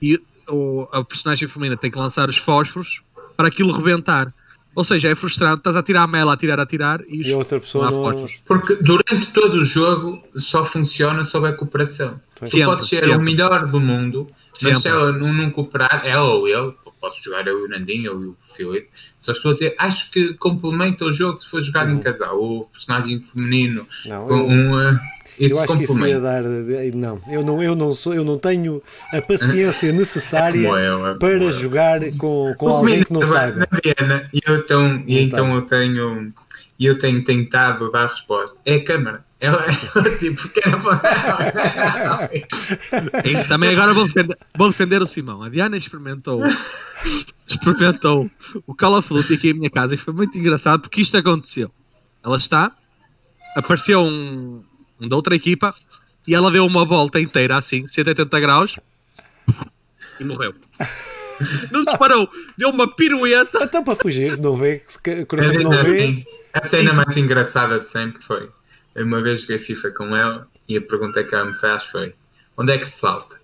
e o, a personagem feminina tem que lançar os fósforos para aquilo rebentar. Ou seja, é frustrante, estás a tirar a mel, a tirar, a tirar e, E a outra pessoa não- fósforos. Porque durante todo o jogo só funciona sob a cooperação. Tu Sempre, podes ser sempre. o melhor do mundo, mas se Sempre. ela não, não cooperar, ela ou ele, posso jogar eu e o Nandinho, eu e o Filipe, só estou a dizer, acho que complementa o jogo se for jogado em casal. O personagem feminino Não, com eu- um, uh, isso acho que isso ia complementa. dar. Não, eu não, eu não sou, eu não tenho a paciência necessária Como eu, é para como eu. jogar com, com alguém que não saiba. e, então, e então tá. eu tenho eu tenho tentado dar resposta é a câmara ela, ela tipo quer apagar E também agora vou defender, vou defender o Simão. A Diana experimentou experimentou o Call of Duty aqui em minha casa e foi muito engraçado porque isto aconteceu. Ela está, apareceu um, um da outra equipa e ela deu uma volta inteira assim, 180 graus e morreu. Não disparou, deu uma pirueta. Então para fugir, não vê, coração não vê. a cena mais engraçada de sempre foi eu uma vez joguei FIFA com ela e a pergunta que ela me faz foi onde é que se salta?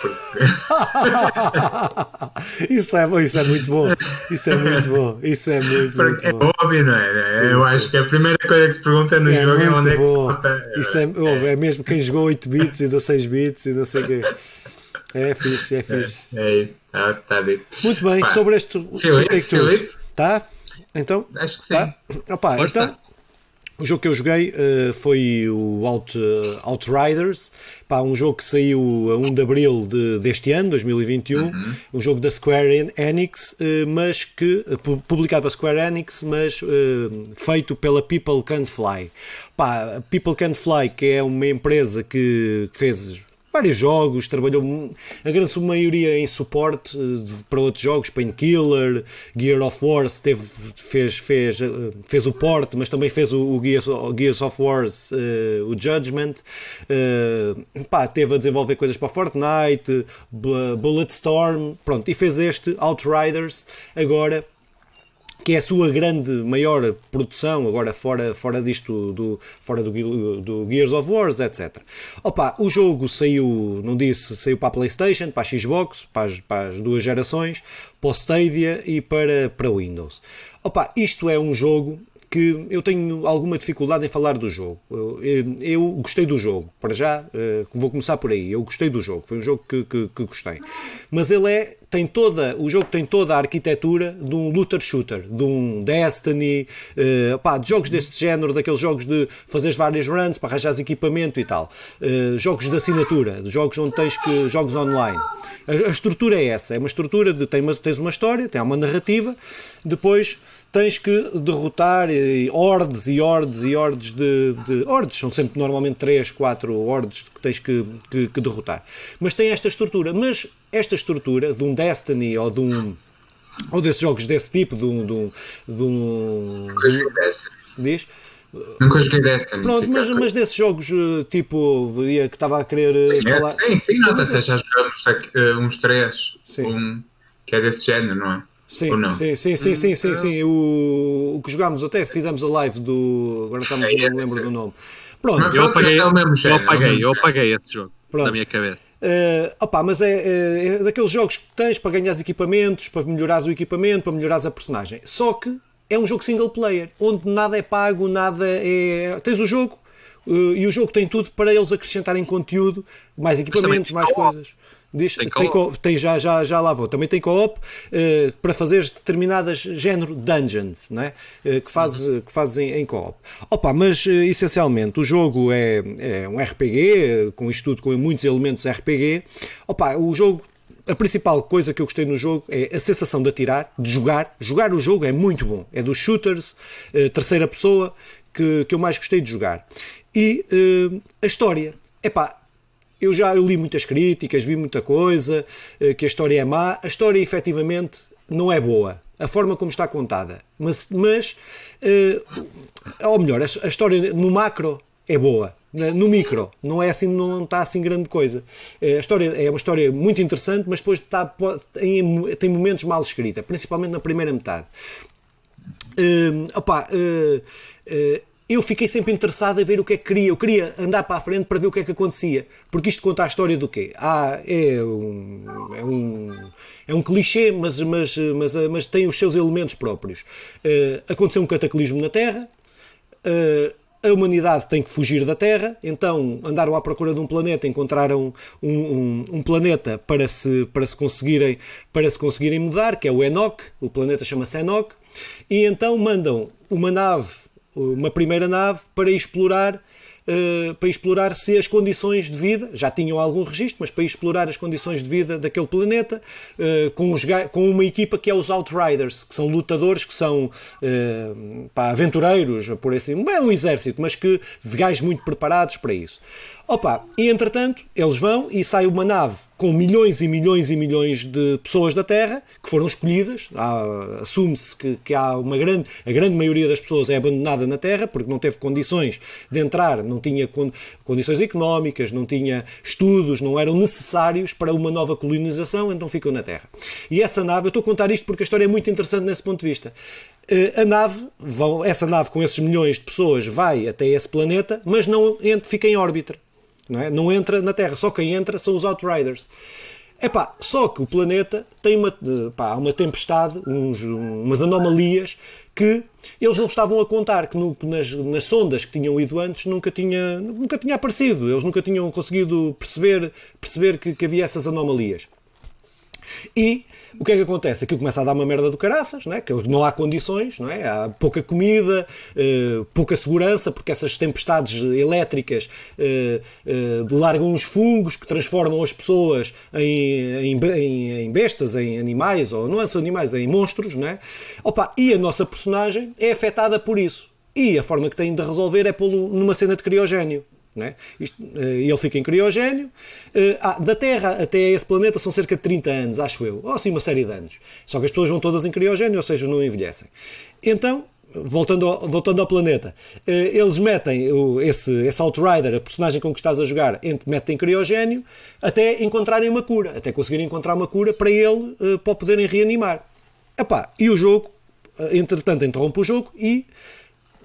Porque- isso, é, isso é muito bom. Isso é muito bom. Isso é muito, porque é muito bom. óbvio, não é? Sim, eu sim. acho que a primeira coisa que se pergunta no jogo é muito onde é que se bom. salta. Isso é, ouve, é mesmo quem jogou 8 bits e 16 bits e não sei o quê. É fixe, é fixe. É, tá, tá dito. Muito bem, Pá, sobre este Filipe, Take Two. Filipe? Tá? Então, Acho que sim. tá? Opa, então, o jogo que eu joguei eh, foi o Out, eh, Outriders, pá, um jogo que saiu a 1 de abril de- deste ano, 2021, um. Jogo da Square En- Enix, eh, mas que pu- publicado pela Square Enix, mas feito pela People Can Fly. Pá, People Can Fly, que é uma empresa que que fez vários jogos, trabalhou a grande maioria em suporte eh, para outros jogos, Painkiller, Gear of War, teve, fez, fez, eh, fez o porte, mas também fez o, o Gears, Gears of War, eh, o Judgment, eh, pá, teve a desenvolver coisas para Fortnite, Bu- Bulletstorm, pronto, e fez este Outriders. Agora que é a sua grande, maior produção, agora fora, fora disto, do, fora do, do Gears of Wars, etc. Opa, o jogo saiu, não disse, saiu para a Playstation, para a Xbox, para as, para as duas gerações, para o Stadia e para, para Windows. Opa, isto é um jogo que eu tenho alguma dificuldade em falar do jogo. Eu, eu gostei do jogo, para já, uh, vou começar por aí. Eu gostei do jogo, foi um jogo que, que, que, gostei. Mas ele é, tem toda, o jogo tem toda a arquitetura de um looter shooter, de um Destiny, uh, pá, de jogos deste género, daqueles jogos de fazer várias runs para arranjar equipamento e tal. Uh, jogos de assinatura, de jogos onde tens que. jogos online. A, a estrutura é essa, é uma estrutura de tens uma história, tem uma narrativa, depois tens que derrotar hordes e hordes e hordes de, de hordes, são sempre normalmente 3, 4 hordes que tens que, que, que, derrotar. Mas tem esta estrutura, mas esta estrutura de um Destiny ou de um ou desses jogos desse tipo, de um. De um, de um diz? Nunca joguei Destiny. Pronto, mas, mas desses jogos eh, tipo que estava a querer eh, sim, é, falar. Sim, sim, nós até já jogamos uh, uns três. Um, que é desse género, não é? Sim, sim, sim, sim, sim, sim, sim. O, o que jogámos até fizemos a live do. Agora estamos, não me lembro do nome. Pronto, eu apaguei, eu apaguei, eu apaguei esse jogo Pronto. da minha cabeça. Uh, opa, mas é, é, é, daqueles jogos que tens para ganhar equipamentos, para melhorares o equipamento, para melhorares a personagem. Só que é um jogo single player, onde nada é pago, nada é. Tens o jogo uh, e o jogo tem tudo para eles acrescentarem conteúdo, mais equipamentos, mais coisas. Diz, tem, tem, co tem, já, já, já lá vou. Também tem co-op uh, para fazer determinadas género dungeons, não é? Uh, que, faz, uhum. que fazem em, co-op. Opa, mas uh, essencialmente o jogo é, é um RPG, com isto tudo, com muitos elementos RPG. Opa, o jogo a principal coisa que eu gostei no jogo é a sensação de atirar, de jogar. Jogar o jogo é muito bom. É dos shooters, terceira pessoa, que, que eu mais gostei de jogar. E a história. Epá, eu já eu li muitas críticas, vi muita coisa, eh, que a história é má. A história, efetivamente, não é boa. A forma como está contada. Mas, mas uh, ou melhor, a, história no macro é boa. No micro, não é assim, não está assim grande coisa. Eh, a história é uma história muito interessante, mas depois está, tem, tem momentos mal escrita, principalmente na primeira metade. Uh, opa, uh, uh, eu fiquei sempre interessado a ver o que é que queria. Eu queria andar para a frente para ver o que é que acontecia. Porque isto conta a história do quê? Ah, é um, é um, é um clichê, mas, mas, mas, mas tem os seus elementos próprios. Uh, aconteceu um cataclismo na Terra. Uh, a humanidade tem que fugir da Terra, então andaram à procura de um planeta, encontraram um, um, um, planeta para se, para, se conseguirem, para se conseguirem mudar, que é o Enoch, o planeta chama-se Enoch, e então mandam uma nave uma primeira nave para explorar uh, para explorar se as condições de vida, já tinham algum registro, mas para explorar as condições de vida daquele planeta, uh, com, os, com uma equipa que é os Outriders, que são lutadores, que são uh, pá, aventureiros, por assim, é um exército, mas que de gajos muito preparados para isso. Opa, e entretanto, eles vão e sai uma nave com milhões e milhões e milhões de pessoas da Terra que foram escolhidas. Assume-se que, que, há uma grande, a grande maioria das pessoas é abandonada na Terra porque não teve condições de entrar, não tinha condições económicas, não tinha estudos, não eram necessários para uma nova colonização, então ficam na Terra. E essa nave, eu estou a contar isto porque a história é muito interessante nesse ponto de vista. Eh, a nave, essa nave com esses milhões de pessoas vai até esse planeta, mas não fica em órbita não, é? não entra na Terra, só quem entra são os Outriders. Epá, só que o planeta tem uma, pá, uma tempestade, uns, umas anomalias que eles não estavam a contar, que no, nas, nas, sondas que tinham ido antes nunca tinha, nunca tinha aparecido, eles nunca tinham conseguido perceber, perceber que, que havia essas anomalias. E o que é que acontece? Aquilo começa a dar uma merda do caraças, não é? que não há condições, não é? há pouca comida, uh, pouca segurança, porque essas tempestades elétricas uh, uh, largam uns fungos que transformam as pessoas em, em, em, bestas, em animais, ou não são animais, em monstros, não é? Opa, e a nossa personagem é afetada por isso. E a forma que tem de resolver é pô-lo numa cena de criogénio. É? Isto, uh, ele fica em criogénio. Uh, ah, da Terra até esse planeta são cerca de 30 anos, acho eu. Ou assim, uma série de anos. Só que as pessoas vão todas em criogénio, ou seja, não envelhecem. Então, voltando ao, voltando ao planeta, uh, eles metem o, esse, esse Outrider, a personagem com que estás a jogar, metem em criogénio até encontrarem uma cura, até conseguirem encontrar uma cura para ele, para o poderem reanimar. Epá, e o jogo, entretanto, interrompe o jogo e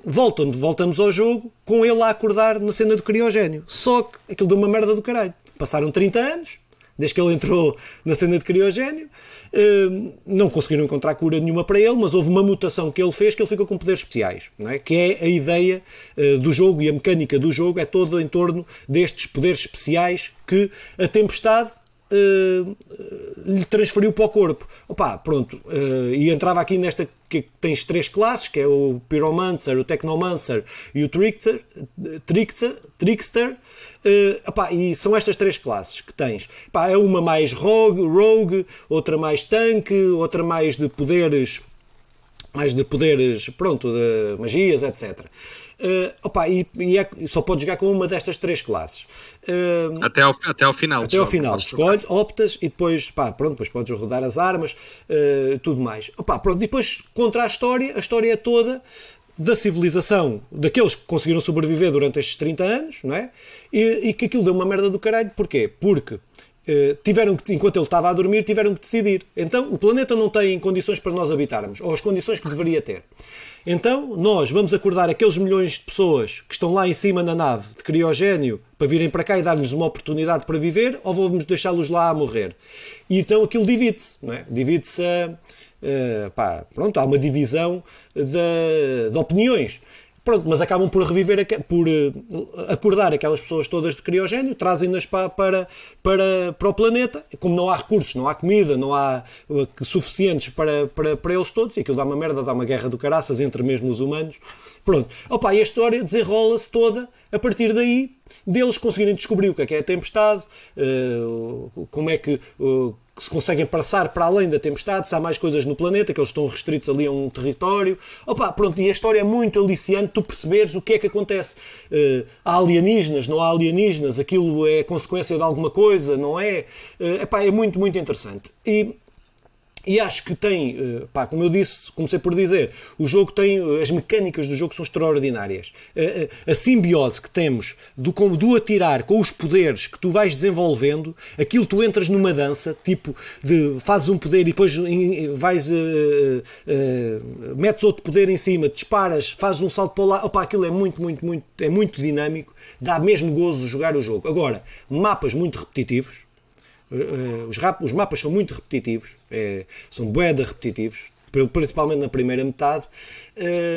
voltam, voltamos ao jogo com ele a acordar na cena do criogénio. Só que aquilo deu uma merda do caralho. Passaram 30 anos, desde que ele entrou na cena de criogénio. Uh, não conseguiram encontrar cura nenhuma para ele, mas houve uma mutação que ele fez que ele ficou com poderes especiais, é? que é a ideia uh, do jogo e a mecânica do jogo é toda em torno destes poderes especiais que a tempestade Uh, lhe transferiu para o corpo. Opa, pronto, uh, e entrava aqui nesta que tens três classes, que é o Pyromancer, o Technomancer e o Trickster, Trickster, Trickster uh, opa, e são estas três classes que tens. Opa, é uma mais rogue, rogue, outra mais tanque, outra mais de poderes mais de poderes, pronto, de magias, etc. Uh, opa, e, e é, só pode jogar com uma destas três classes. Uh, até, ao, até ao final. Até ao final. Escolhes, optas e depois, pá, pronto, depois podes rodar as armas, uh, tudo mais. Opa, pronto, depois contra a história, a história é toda da civilização, daqueles que conseguiram sobreviver durante estes 30 anos, não é? E, e que aquilo deu uma merda do caralho. Porquê? Porque tiveram que, enquanto ele estava a dormir, tiveram que decidir. Então, o planeta não tem condições para nós habitarmos, ou as condições que deveria ter. Então, nós vamos acordar aqueles milhões de pessoas que estão lá em cima na nave de criogénio para virem para cá e dar-lhes uma oportunidade para viver, ou vamos deixá-los lá a morrer? E então aquilo divide-se, não é? Divide-se a. Uh, pá, pronto, há uma divisão de, de opiniões. Pronto, mas acabam por reviver, por uh, acordar aquelas pessoas todas de criogénio, trazem-nas para, para, para, para o planeta. Como não há recursos, não há comida, não há uh, suficientes para, para, para eles todos, e aquilo dá uma merda, dá uma guerra do caraças entre mesmo os humanos. Pronto, opa, e a história desenrola-se toda a partir daí, deles conseguirem descobrir o que é que é a tempestade, uh, como é que que se conseguem passar para além da tempestade, se há mais coisas no planeta, que eles estão restritos ali a um território. Opa, pronto, e a história é muito aliciante, tu perceberes o que é que acontece. Uh, há alienígenas, não há alienígenas, aquilo é consequência de alguma coisa, não é? Uh, epá, é muito, muito interessante. E e acho que tem, eh, pá, como eu disse, comecei por dizer, o jogo tem, eh, as mecânicas do jogo são extraordinárias. A, a, a simbiose que temos do, do atirar com os poderes que tu vais desenvolvendo, aquilo tu entras numa dança, tipo, de fazes um poder e depois vais, uh, uh, metes outro poder em cima, disparas, fazes um salto para lá, opa, aquilo é muito, muito, muito, é muito dinâmico, dá mesmo gozo jogar o jogo. Agora, mapas muito repetitivos, os, rap, os, mapas são muito repetitivos, é, são boeda repetitivos, principalmente na primeira metade.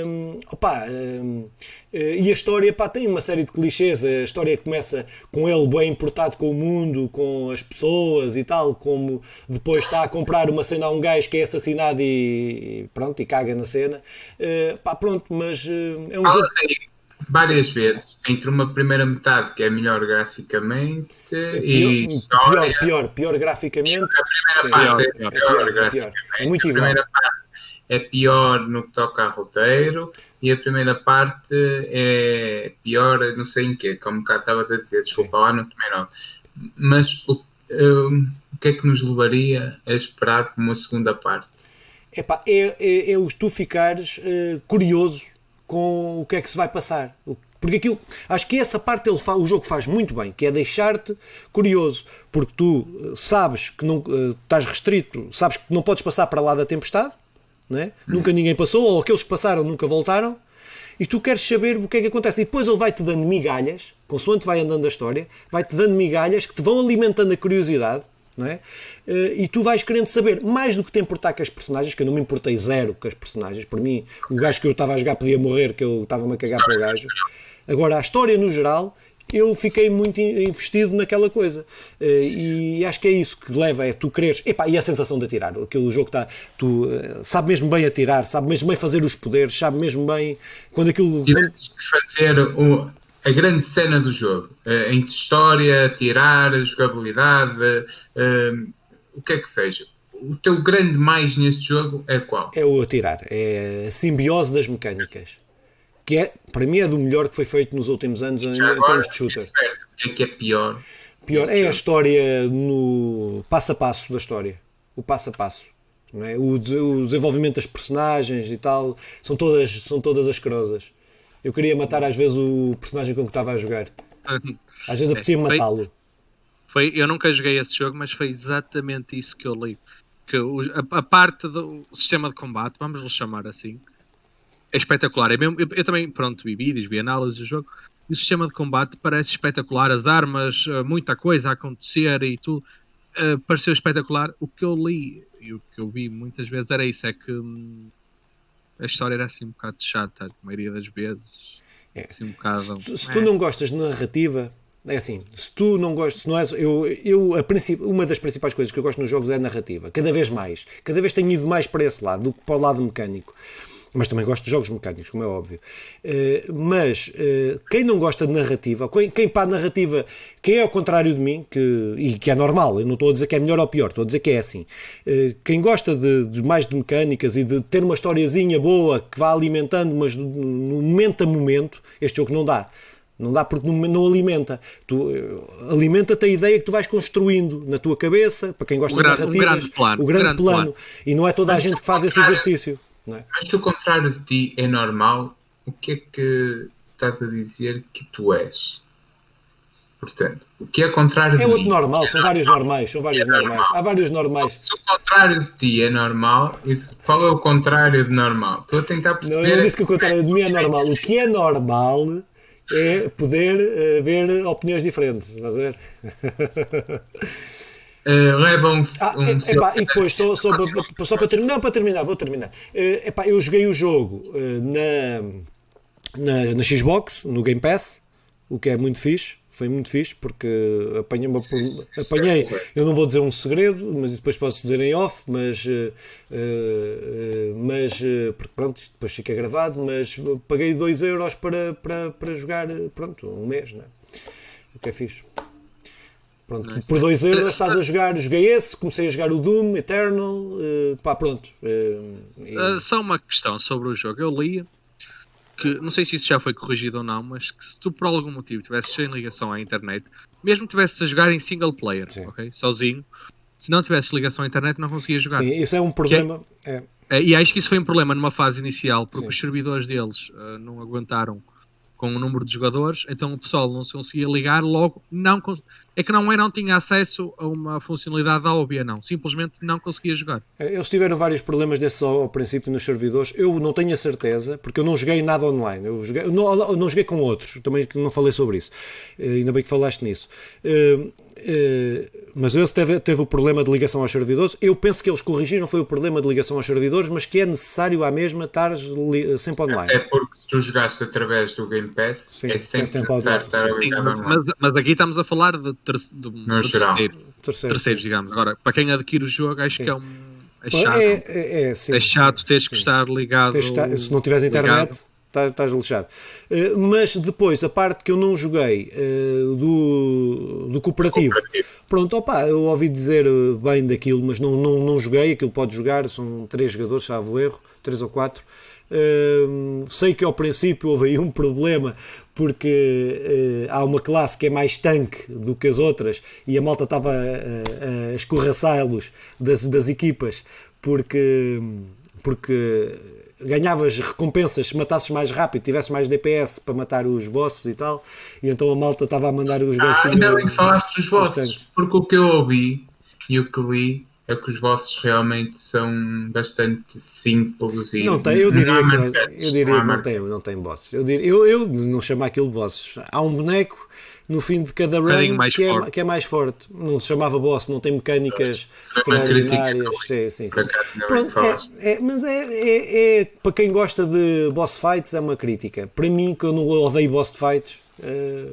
Um, opa, um, e a história pá, tem uma série de clichês. A história começa com ele bem importado com o mundo, com as pessoas e tal, como depois está a comprar uma cena a um gajo que é assassinado e, e pronto, e caga na cena. Uh, pá, pronto, mas uh, é um jogo várias vezes entre uma primeira metade que é melhor graficamente e pior, história. Pior, pior, pior graficamente. A primeira parte é pior, é pior, pior graficamente. É muito a primeira parte é pior no que toca a roteiro e a primeira parte é pior, não sei em quê, como cá estava a dizer, desculpa lá, não tomei nota. Mas o, um, o que é que nos levaria a esperar por uma segunda parte? Epá, é, é, é os tu ficares uh, curioso com o que é que se vai passar. Porque aquilo, acho que essa parte ele o jogo faz muito bem, que é deixar-te curioso, porque tu eh, sabes que não uh, estás restrito, sabes que não podes passar para lá da tempestade, né? Hum. nunca ninguém passou, ou aqueles que passaram nunca voltaram, e tu queres saber o que é que acontece. E depois ele vai-te dando migalhas, consoante vai andando a história, vai-te dando migalhas que te vão alimentando a curiosidade não é? Eh, e tu vais querendo saber mais do que te importar com as personagens, que eu não me importei zero com as personagens. Para mim, o gajo que eu estava a jogar podia morrer, que eu estava-me a cagar para o gajo. Agora, a história no geral, eu fiquei muito investido naquela coisa. Eh, e acho que é isso que leva, é tu quereres. Epá, e a sensação de atirar. Aquele jogo está. Tu eh, sabe mesmo bem atirar, sabe mesmo bem fazer os poderes, sabe mesmo bem. Quando aquilo. Tiveste que fazer o, a grande cena do jogo, uh, em história, tirar, jogabilidade, uh, o que é que seja. O teu grande mais neste jogo é qual? É o atirar, é a simbiose das mecânicas. Que é, para mim, é do melhor que foi feito nos últimos anos em, termos de shooter. O que é que é pior? Pior é a história no passo a passo da história. O passo a passo. Não é? o, o desenvolvimento das personagens e tal são todas, são todas asquerosas. Eu queria matar às vezes o personagem com que estava a jogar. Às vezes apetecia matá-lo. Foi, eu nunca joguei esse jogo, mas foi exatamente isso que eu li. Que o, a, a, parte do sistema de combate, vamos lhe chamar assim, é espetacular. É mesmo, eu, eu, também, pronto, vi vídeos, vi análises do jogo. E o sistema de combate parece espetacular. As armas, eh, muita coisa a acontecer e tudo. uh, pareceu espetacular. O que eu li e o que eu vi muitas vezes era isso: é que hum, a história era assim um bocado chata, a maioria das vezes. É. Assim, um bocado, se, se tu não gostas de narrativa, é assim, se tu não gostas, não és, eu, eu a princip, uma das principais coisas que eu gosto nos jogos é a narrativa, cada vez mais, cada vez tenho ido mais para esse lado do que para o lado mecânico mas também gosto de jogos mecânicos, como é óbvio. Uh, mas uh, quem não gosta de narrativa, quem, quem para a narrativa, quem é ao contrário de mim, que, e que é normal, eu não estou a dizer que é melhor ou pior, estou a dizer que é assim. Uh, quem gosta de, de, mais de mecânicas e de ter uma historiazinha boa que vá alimentando, mas no momento a momento, este jogo não dá. Não dá porque não, não alimenta. Tu, alimenta-te a ideia que tu vais construindo na tua cabeça, para quem gosta grande, de narrativa. Um grande plano. O grande, grande plano. plano. E não é toda a gente que faz esse exercício. É? Mas se o contrário de ti é normal, o que é que estás a dizer que tu és? Portanto, o que é contrário é de outro mim? normal, é são vários normais, são vários é normais. normal. Há vários normais. Se o contrário de ti é normal, isso, qual é o contrário de normal? Estou a tentar Não, perceber. eu não disse que o contrário de mim é normal. O que é normal é poder haver opiniões diferentes. Estás a ver? Uh, leva um, Ah, um epá, e depois, só, só, para, só para terminar, não, para terminar, vou terminar. Uh, epá, eu joguei o jogo uh, na, na, na Xbox, no Game Pass, o que é muito fixe. Foi muito fixe porque apanhei, uma, apanhei eu não vou dizer um segredo, mas depois posso dizer em off, mas, uh, uh, mas porque pronto, isto depois fica gravado, mas paguei 2 euros para, para, para jogar, pronto, um mês, né? o que é fixe. Pronto, Nice. por 2 euros estás a jogar, joguei esse, comecei a jogar o Doom, Eternal, uh, pá, pronto. uh, e- Uh, só uma questão sobre o jogo. Eu li que, não sei se isso já foi corrigido ou não, mas que se tu por algum motivo tivesses sem ligação à internet, mesmo que tivesses a jogar em single player, Sim. ok? Sozinho, se não tivesses ligação à internet, não conseguias jogar. sim, isso é um problema. É, Eh, E acho que isso foi um problema numa fase inicial, porque Sim. os servidores deles eh, não aguentaram com o número de jogadores, então o pessoal não se conseguia ligar, logo não é que não é não tinha acesso a uma funcionalidade óbvia, não, simplesmente não conseguia jogar. É, Eles tiveram vários problemas desses ao, ao princípio nos servidores. Eu não tenho a certeza, porque eu não joguei nada online. Eu, joguei, eu não, eu não joguei com outros, também não falei sobre isso. Eh, ainda bem que falaste nisso. Eh, eh, mas esse teve, teve o problema de ligação aos servidores. Eu penso que eles corrigiram foi o problema de ligação aos servidores, mas que é necessário à mesma estar sempre online. Até porque se tu jogaste através do Game Pass, Sim, é é sempre sempre necessário online, estar ligado mas, online. mas- mas aqui estamos a falar de, terce- de, de geral. terceiro- Terceiro, terceiros, digamos. Agora, para quem adquire o jogo, acho Sim. que é um. É chato. É, é, é, sim, é chato sim, teres que sim. estar ligado. Estar- se não tiveres ligado. internet, estás, estás lixado. Eh, mas depois, a parte que eu não joguei eh, do, do cooperativo, Cooperativo. pronto, opa, eu ouvi dizer eh, bem daquilo, mas não, não, não joguei. Aquilo pode jogar, são três jogadores, salvo erro, três ou quatro. Sei que ao princípio houve aí um problema porque há uma classe que é mais tanque do que as outras e a malta estava a, a, a escorraçá-los das, das equipas porque, porque ganhavas recompensas se matasses mais rápido, tivesses mais DPS para matar os bosses e tal, e então a malta estava a mandar os gajos Ah, ainda bem que falaste dos bosses, porque o que eu ouvi e o que li é que os bosses realmente são bastante simples e Não tem, eu diria, não que, não- eu diria não que não tem, não tem bosses. Eu, diria, eu, eu não chamo aquilo de bosses. Há um boneco no fim de cada run mais que, é, que é mais forte. Não se chamava boss, não tem mecânicas extraordinárias. Sim, sim, sim. bem Pronto, é, é- mas é, é, é- para quem gosta de boss fights é uma crítica. Para mim, que eu não odeio boss fights, eh,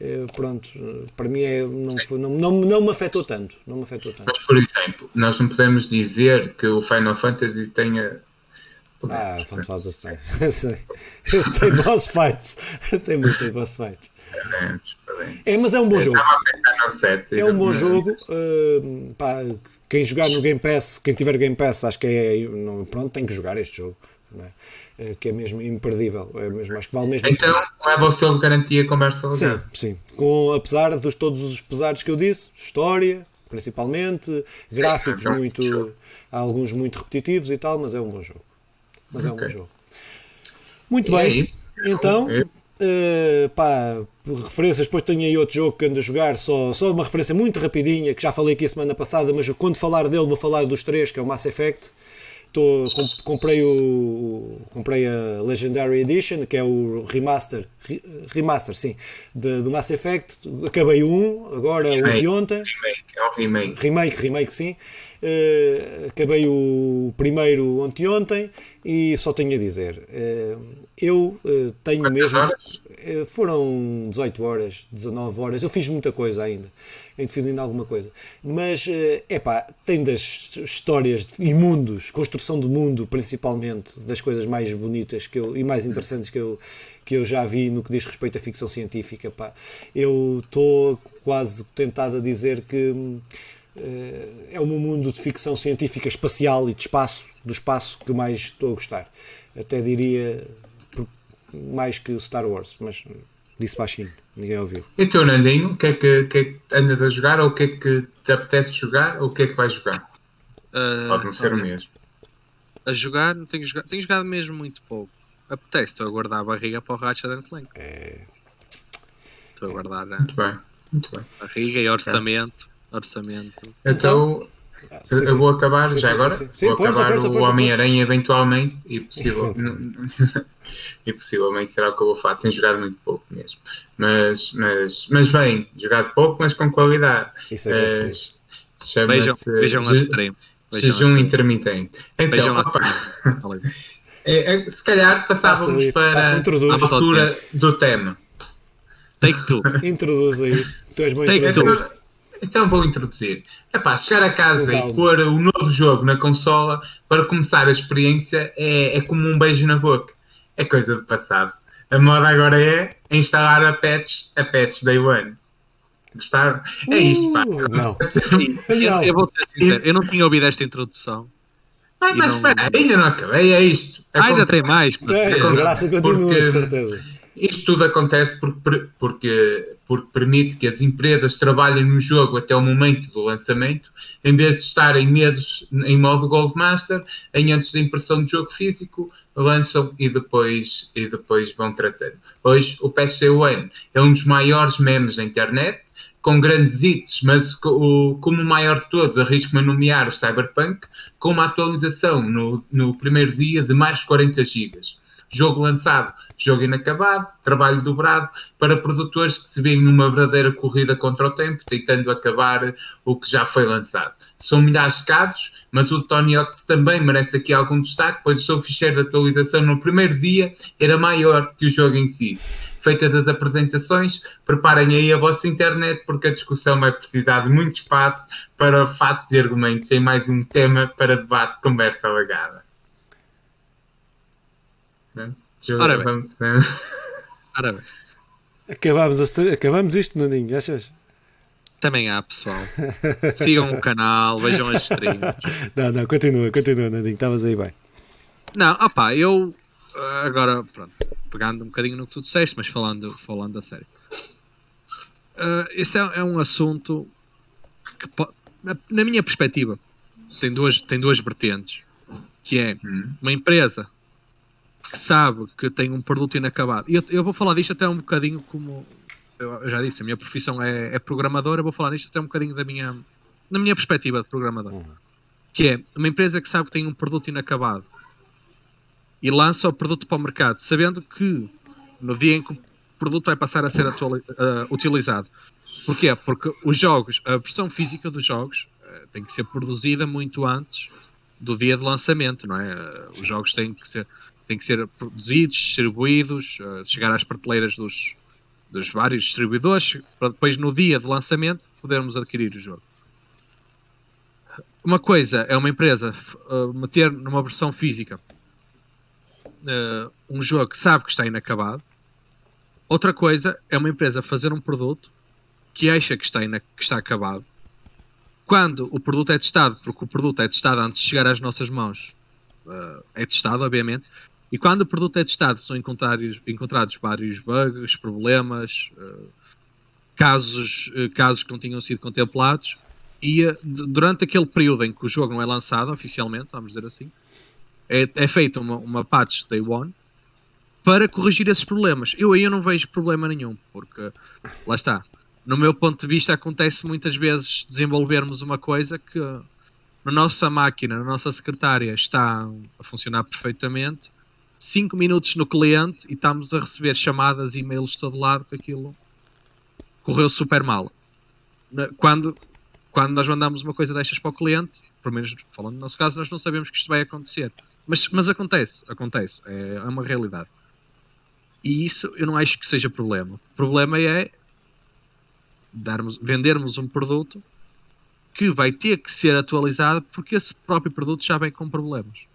eh, pronto, para mim é, não, foi- não, não, não me afetou tanto. Não me afetou tanto. Mas, por exemplo, nós não podemos dizer que o Final Fantasy tenha. Ah, Podemos, Fantasma tem. Tem boss fights. Tem muito boss fights. É, mas é um bom jogo. Estava a pensar no 7. É um bom jogo. uh, pá, quem jogar no Game Pass, quem tiver Game Pass, acho que é. não- pronto, tem que jogar este jogo. é? Uh, que é mesmo imperdível. É mesmo, acho que vale mesmo. Então, leva o selo de garantia conversa sim, sim. Com, apesar de todos os pesares que eu disse, história, principalmente, gráficos é muito. alguns muito repetitivos e tal, mas é um bom jogo. Mas é um bom jogo. Muito E é bem. isso. Então, É. eh, pá, referências, depois tenho aí outro jogo que ando a jogar, só, só uma referência muito rapidinha, que já falei aqui a semana passada, mas quando falar dele vou falar dos três, que é o Mass Effect. Tô, com- comprei o comprei a Legendary Edition, que é o remaster, re- remaster sim, de- do Mass Effect. Acabei o 1, agora Remake. ontem. Remake, é um remake. Remake, remake sim. Eh, acabei o primeiro ontem e só tenho a dizer. eh, eu eh, tenho Quantas mesmo. horas? Eh, foram 18 horas, 19 horas. Eu fiz muita coisa ainda. Ainda fiz ainda alguma coisa. Mas, é epá, tem das histórias e mundos, construção de mundo principalmente, das coisas mais bonitas que eu, e mais interessantes que eu, que eu já vi no que diz respeito à ficção científica. Pá. Eu estou quase tentado a dizer que. eh, é o meu mundo de ficção científica espacial e de espaço, do espaço que mais estou a gostar. Até diria mais que o Star Wars, mas disse baixinho, ninguém ouviu. E tu, Nandinho, o que é que, o que, é que andas a jogar? Ou o que é que te apetece jogar? Ou o que é que vais jogar? Ah, Pode não ser o olha, mesmo. A jogar, não tenho jogado, tenho jogado mesmo muito pouco. Apetece, estou a guardar a barriga para o Ratchet Clank. Estou a guardar a Muito bem, muito bem. barriga e orçamento. Orçamento. Então, sim, eu vou acabar Sim, já sim, agora. sim, sim. Sim, vou força, acabar força, o força, Homem-Aranha eventualmente e, possível, e possivelmente será o que eu vou falar. Tenho jogado muito pouco mesmo. Mas, mas, mas bem, jogado pouco, mas com qualidade. Isso é. Vejam, Chama-se Jejum intermitente. Então, opa, é- é- se calhar passávamos Passa para a altura do tema. Take two. Introduz aí. Tu és que introduzir. Então, vou introduzir. Epá, chegar a casa Calma. e pôr o novo jogo na consola para começar a experiência é, é como um beijo na boca. É coisa do passado. A moda agora é instalar a patch, a patch Day One. Gostaram? É isto, pá. Uh, não. Eu, eu vou ser sincero, eu não tinha ouvido esta introdução. Mas não- espera, ainda não acabei, é isto. Ah, ainda Acontece. tem mais. pá. É, Porque- graça continua, de certeza. Isto tudo acontece porque, porque, porque permite que as empresas trabalhem no jogo até o momento do lançamento, em vez de estarem meses em modo Goldmaster, em antes da impressão do jogo físico, lançam e depois, e depois vão tratando. Hoje, o PC One é um dos maiores memes da internet, com grandes hits, mas o- como o maior de todos, arrisco-me a nomear o Cyberpunk, com uma atualização no, no primeiro dia de mais 40 gigas. Jogo lançado, jogo inacabado, trabalho dobrado para produtores que se veem numa verdadeira corrida contra o tempo, tentando acabar o que já foi lançado. São milhares de casos, mas o Tony Hawks também merece aqui algum destaque, pois o seu ficheiro de atualização no primeiro dia era maior que o jogo em si. Feitas as apresentações, preparem aí a vossa internet, porque a discussão vai precisar de muito espaço para fatos e argumentos em mais um tema para debate conversa alagada. Né? Ora bem. Vamos- Ora bem, Acabámos, a ser- acabámos isto, Nandinho, achas? também há pessoal. Sigam o canal, vejam as streams. Não, não, continua, continua, Nandinho, estavas aí bem. Não, opá, eu ah, agora, pronto, pegando um bocadinho no que tu disseste, mas falando, falando a sério. Ah, esse é, é um assunto que, na, na minha perspectiva, tem duas, tem duas vertentes. Que é Hum. uma empresa que sabe que tem um produto inacabado. Eu, eu vou falar disto até um bocadinho como eu, já disse, a minha profissão é, é programador, eu vou falar disto até um bocadinho da minha, na minha perspectiva de programador. Que é uma empresa que sabe que tem um produto inacabado e lança o produto para o mercado, sabendo que no dia em que o produto vai passar a ser ah, utilizado. Porquê? Porque os jogos, a versão física dos jogos ah, tem que ser produzida muito antes do dia de lançamento, não é? Ah, os jogos têm que ser, têm que ser produzidos, distribuídos, ah, chegar às prateleiras dos, dos vários distribuidores, para depois no dia de lançamento podermos adquirir o jogo. Uma coisa é uma empresa ah, meter numa versão física uh, um jogo que sabe que está inacabado. Outra coisa é uma empresa fazer um produto que acha que está, que está acabado. Quando o produto é testado, porque o produto é testado antes de chegar às nossas mãos, uh, é testado, obviamente. E quando o produto é testado, são encontrados, encontrados vários bugs, problemas, uh, casos, uh, casos que não tinham sido contemplados. E d- durante aquele período em que o jogo não é lançado oficialmente, vamos dizer assim, é, é feita uma, uma patch day one para corrigir esses problemas. Eu aí eu não vejo problema nenhum, porque lá está. No meu ponto de vista, acontece muitas vezes desenvolvermos uma coisa que na nossa máquina, na nossa secretária, está a funcionar perfeitamente 5 minutos no cliente e estamos a receber chamadas e-mails de todo lado que aquilo correu super mal. Quando, quando nós mandamos uma coisa destas para o cliente, pelo menos falando no nosso caso, nós não sabemos que isto vai acontecer. Mas, mas acontece, acontece, é, é uma realidade. E isso eu não acho que seja problema. O problema é darmos, vendermos um produto que vai ter que ser atualizado porque esse próprio produto já vem com problemas.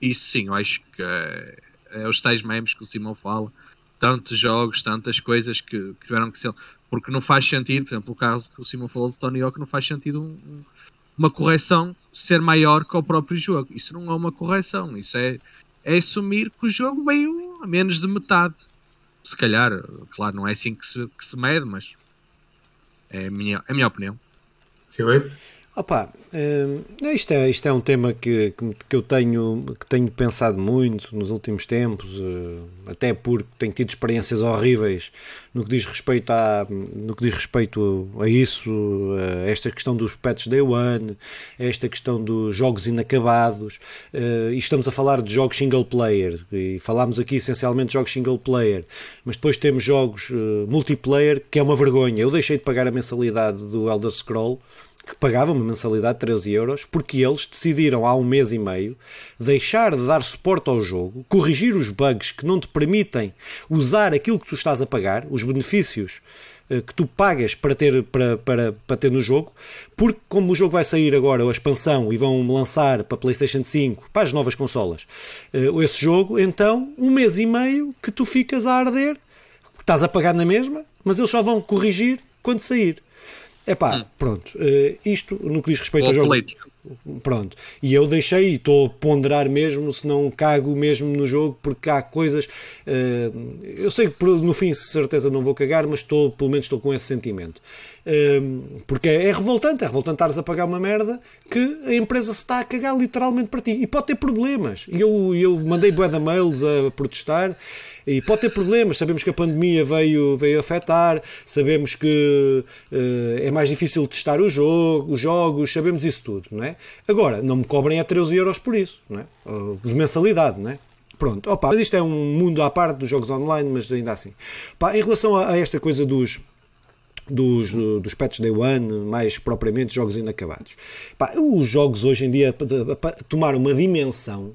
Isso sim, eu acho que é, é os tais memes que o Simão fala, tantos jogos, tantas coisas que, que tiveram que ser. Porque não faz sentido, por exemplo, o caso que o Simão falou do Tony Hawk, não faz sentido um- uma correção ser maior que o próprio jogo. Isso não é uma correção, isso é, é assumir que o jogo veio a menos de metade. Se calhar, claro, não é assim que se, que se mede, mas é a minha, é a minha opinião. Filipe? Opa, hum, isto, é, isto é um tema que, que, eu tenho, que tenho pensado muito nos últimos tempos, eh, até porque tenho tido experiências horríveis no que diz respeito a, no que diz respeito a isso, a esta questão dos patches day one, a esta questão dos jogos inacabados, eh, e estamos a falar de jogos single player, e falámos aqui essencialmente de jogos single player, mas depois temos jogos eh, multiplayer, que é uma vergonha. Eu deixei de pagar a mensalidade do Elder Scroll, que pagava uma mensalidade de 13 euros, porque eles decidiram há um mês e meio deixar de dar suporte ao jogo, corrigir os bugs que não te permitem usar aquilo que tu estás a pagar, os benefícios eh, que tu pagas para ter, para, para, para ter no jogo, porque como o jogo vai sair agora, a expansão, e vão lançar para PlayStation 5, para as novas consolas, eh, esse jogo, então, um mês e meio que tu ficas a arder, estás a pagar na mesma, mas eles só vão corrigir quando sair. É pá, pronto. eh, isto no que diz respeito ao Boa jogo. política. Pronto. E eu deixei e estou a ponderar mesmo se não cago mesmo no jogo, porque há coisas. eh, eu sei que no fim, de certeza, não vou cagar, mas estou, pelo menos estou com esse sentimento. Eh, porque é, é revoltante, é revoltante estares a pagar uma merda que a empresa se está a cagar literalmente para ti. E pode ter problemas. E Eu, eu mandei de mails a protestar. E pode ter problemas, sabemos que a pandemia veio, veio afetar, sabemos que eh, é mais difícil testar o jogo, os jogos, sabemos isso tudo, não é? Agora, não me cobrem a 13 euros por isso, não é? De mensalidade, não é? Pronto, opa, mas isto é um mundo à parte dos jogos online, mas ainda assim. Pá, em relação a, a esta coisa dos, dos, uh, dos patches Day One, mais propriamente jogos inacabados. Pá, os jogos hoje em dia tomaram uma dimensão.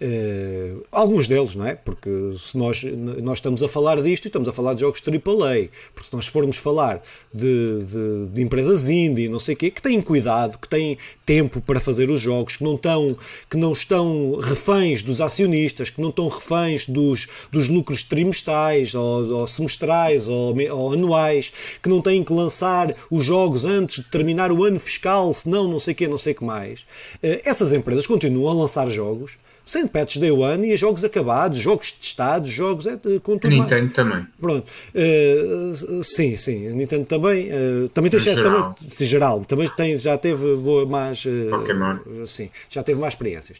Eh, alguns deles, não é? Porque se nós, nós estamos a falar disto e estamos a falar de jogos AAA, porque se nós formos falar de, de, de empresas indie, não sei o quê, que têm cuidado, que têm tempo para fazer os jogos, que não estão, que não estão reféns dos acionistas, que não estão reféns dos, dos lucros trimestrais ou, ou semestrais ou, ou anuais, que não têm que lançar os jogos antes de terminar o ano fiscal, senão não sei o quê, não sei o que mais. Eh, Essas empresas continuam a lançar jogos sem patches day one e a jogos acabados, jogos testados, jogos é, com A tudo mais. Nintendo também. Pronto, Eh, sim, sim, a Nintendo também, eh, também tem geral. também- sim, geral, também tem, já teve boa, mais, eh, Pokémon. sim, já teve mais experiências.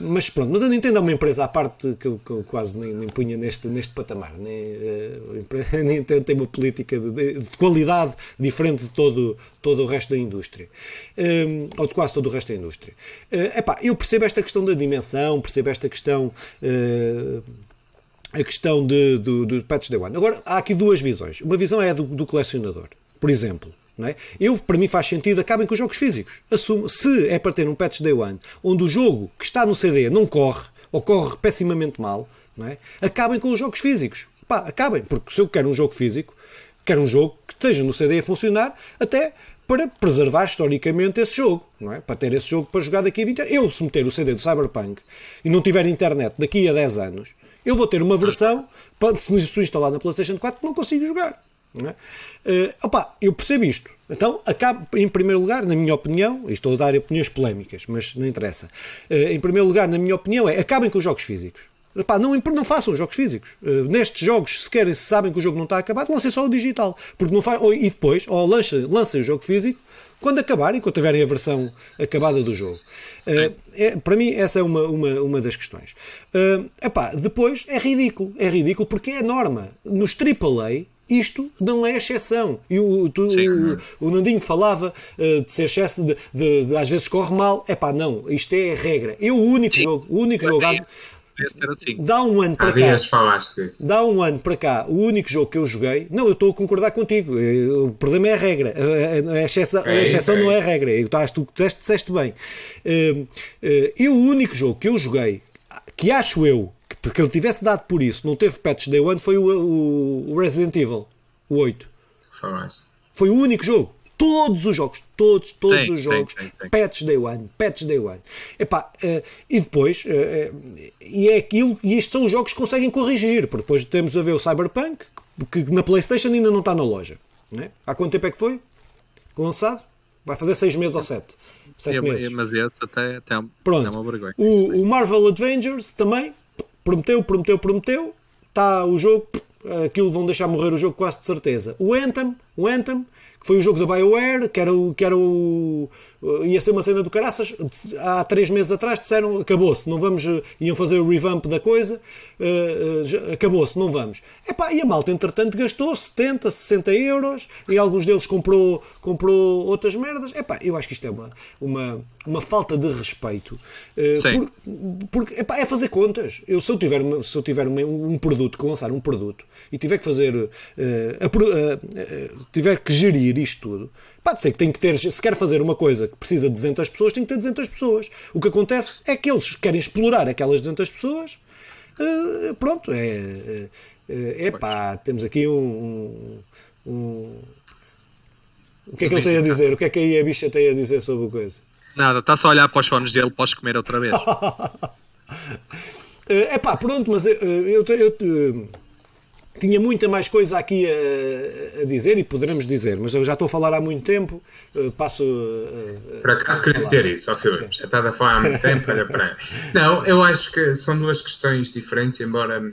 Mas pronto, mas a Nintendo é uma empresa à parte que eu, que eu quase nem, nem punha neste, neste patamar. Nem, a Nintendo tem uma política de, de- de qualidade diferente de todo, todo o resto da indústria, Eh, ou de quase todo o resto da indústria. Eh, epá, eu percebo esta questão da dimensão, percebo esta questão. eh, a questão de, do, do Patch Day One. Agora, há aqui duas visões. Uma visão é a do, do colecionador. Por exemplo, é? eu, para mim faz sentido, acabem com os jogos físicos. Assumo, se é para ter um Patch Day One onde o jogo que está no CD não corre, ou corre pessimamente mal, é? acabem com os jogos físicos. Pá, acabem, porque se eu quero um jogo físico, quero um jogo que esteja no CD a funcionar, até para preservar historicamente esse jogo, não é? Para ter esse jogo para jogar daqui a 20 anos. Eu, se meter o CD do Cyberpunk e não tiver internet daqui a 10 anos, eu vou ter uma versão, para- se isso instalar na PlayStation 4, não consigo jogar. Não é? Eh, opa, eu percebo isto. Então, acabo, em primeiro lugar, na minha opinião, e estou a dar opiniões polémicas, mas não interessa. Eh, em primeiro lugar, na minha opinião, é acabem com os jogos físicos. Epá, não, não façam jogos físicos. Eh, nestes jogos, se querem, se sabem que o jogo não está acabado, lancem só o digital. Porque não faz, ou, e depois, ou lancem, lancem o jogo físico quando acabarem, quando tiverem a versão acabada do jogo. Eh, é, para mim, essa é uma, uma, uma das questões. Eh, epá, depois, é ridículo. É ridículo porque é norma. Nos AAA, isto não é exceção. E o, tu- o, o Nandinho falava eh, de ser excesso, de, de- de às vezes corre mal. É pá, não, isto é a regra. Eu, o único Sim. jogo, o único jogo. tenho- devia ser assim. Dá um ano Há para cá. dias falaste disso. Dá um ano para cá, o único jogo que eu joguei. Não, eu estou a concordar contigo. eh, O problema é a regra. A, exceção, a É exceção é não é a regra. Eu, estás- tu disseste, disseste bem. Eh, eh, Eu, o único jogo que eu joguei, que acho eu, que porque ele tivesse dado por isso, não teve patch day one, foi o, o- o Resident Evil, o 8. Falaste. Foi o único jogo. Todos os jogos, todos, todos Tem, os jogos, tem, tem. patch day one, patch day one. Epá, eh, e depois, eh, eh, e é aquilo, e estes são os jogos que conseguem corrigir, porque depois temos a ver o Cyberpunk, que na Playstation ainda não está na loja. Né? Há quanto tempo é que foi? Lançado? Vai fazer seis meses ou sete. Sete É, meses. mas esse até, até, é um- Pronto. é uma vergonha. O, o Marvel Avengers também prometeu, prometeu, prometeu. Está o jogo, aquilo vão deixar morrer o jogo quase de certeza. O Anthem, o Anthem, que foi o jogo da BioWare, que era o. Que era o ia ser uma cena do caraças. Há três meses atrás disseram acabou-se, não vamos. eh, Iam fazer o revamp da coisa, eh, eh, acabou-se, não vamos. Epá, e a malta, entretanto, gastou 70, 60 euros e alguns deles comprou, comprou outras merdas. Epá, eu acho que isto é uma, uma, uma falta de respeito. eh, por- porque epá, é fazer contas. Eu, se eu tiver, se eu tiver uma- um produto, que lançar um produto e tiver que fazer, eh, a eh, eh, tiver que gerir isto tudo, pode ser que tem que ter, se quer fazer uma coisa que precisa de 200 pessoas, tem que ter 200 pessoas. O que acontece é que eles querem explorar aquelas 200 pessoas. eh, pronto, é, é, é epá, temos aqui um, um- um- o que é que ele tem a dizer? O que é que aí a bicha tem a dizer sobre a coisa? Nada, está só a olhar para os fones dele, podes comer outra vez. É pá, pronto, mas eh, eu, eu, eu, eh, tinha muita mais coisa aqui a, a dizer e poderemos dizer, mas eu já estou a falar há muito tempo. eh, Passo. eh, Por acaso queria dizer isso, ó Filipe, já estava a falar há muito tempo, olha para. Não, eu acho que são duas questões diferentes, embora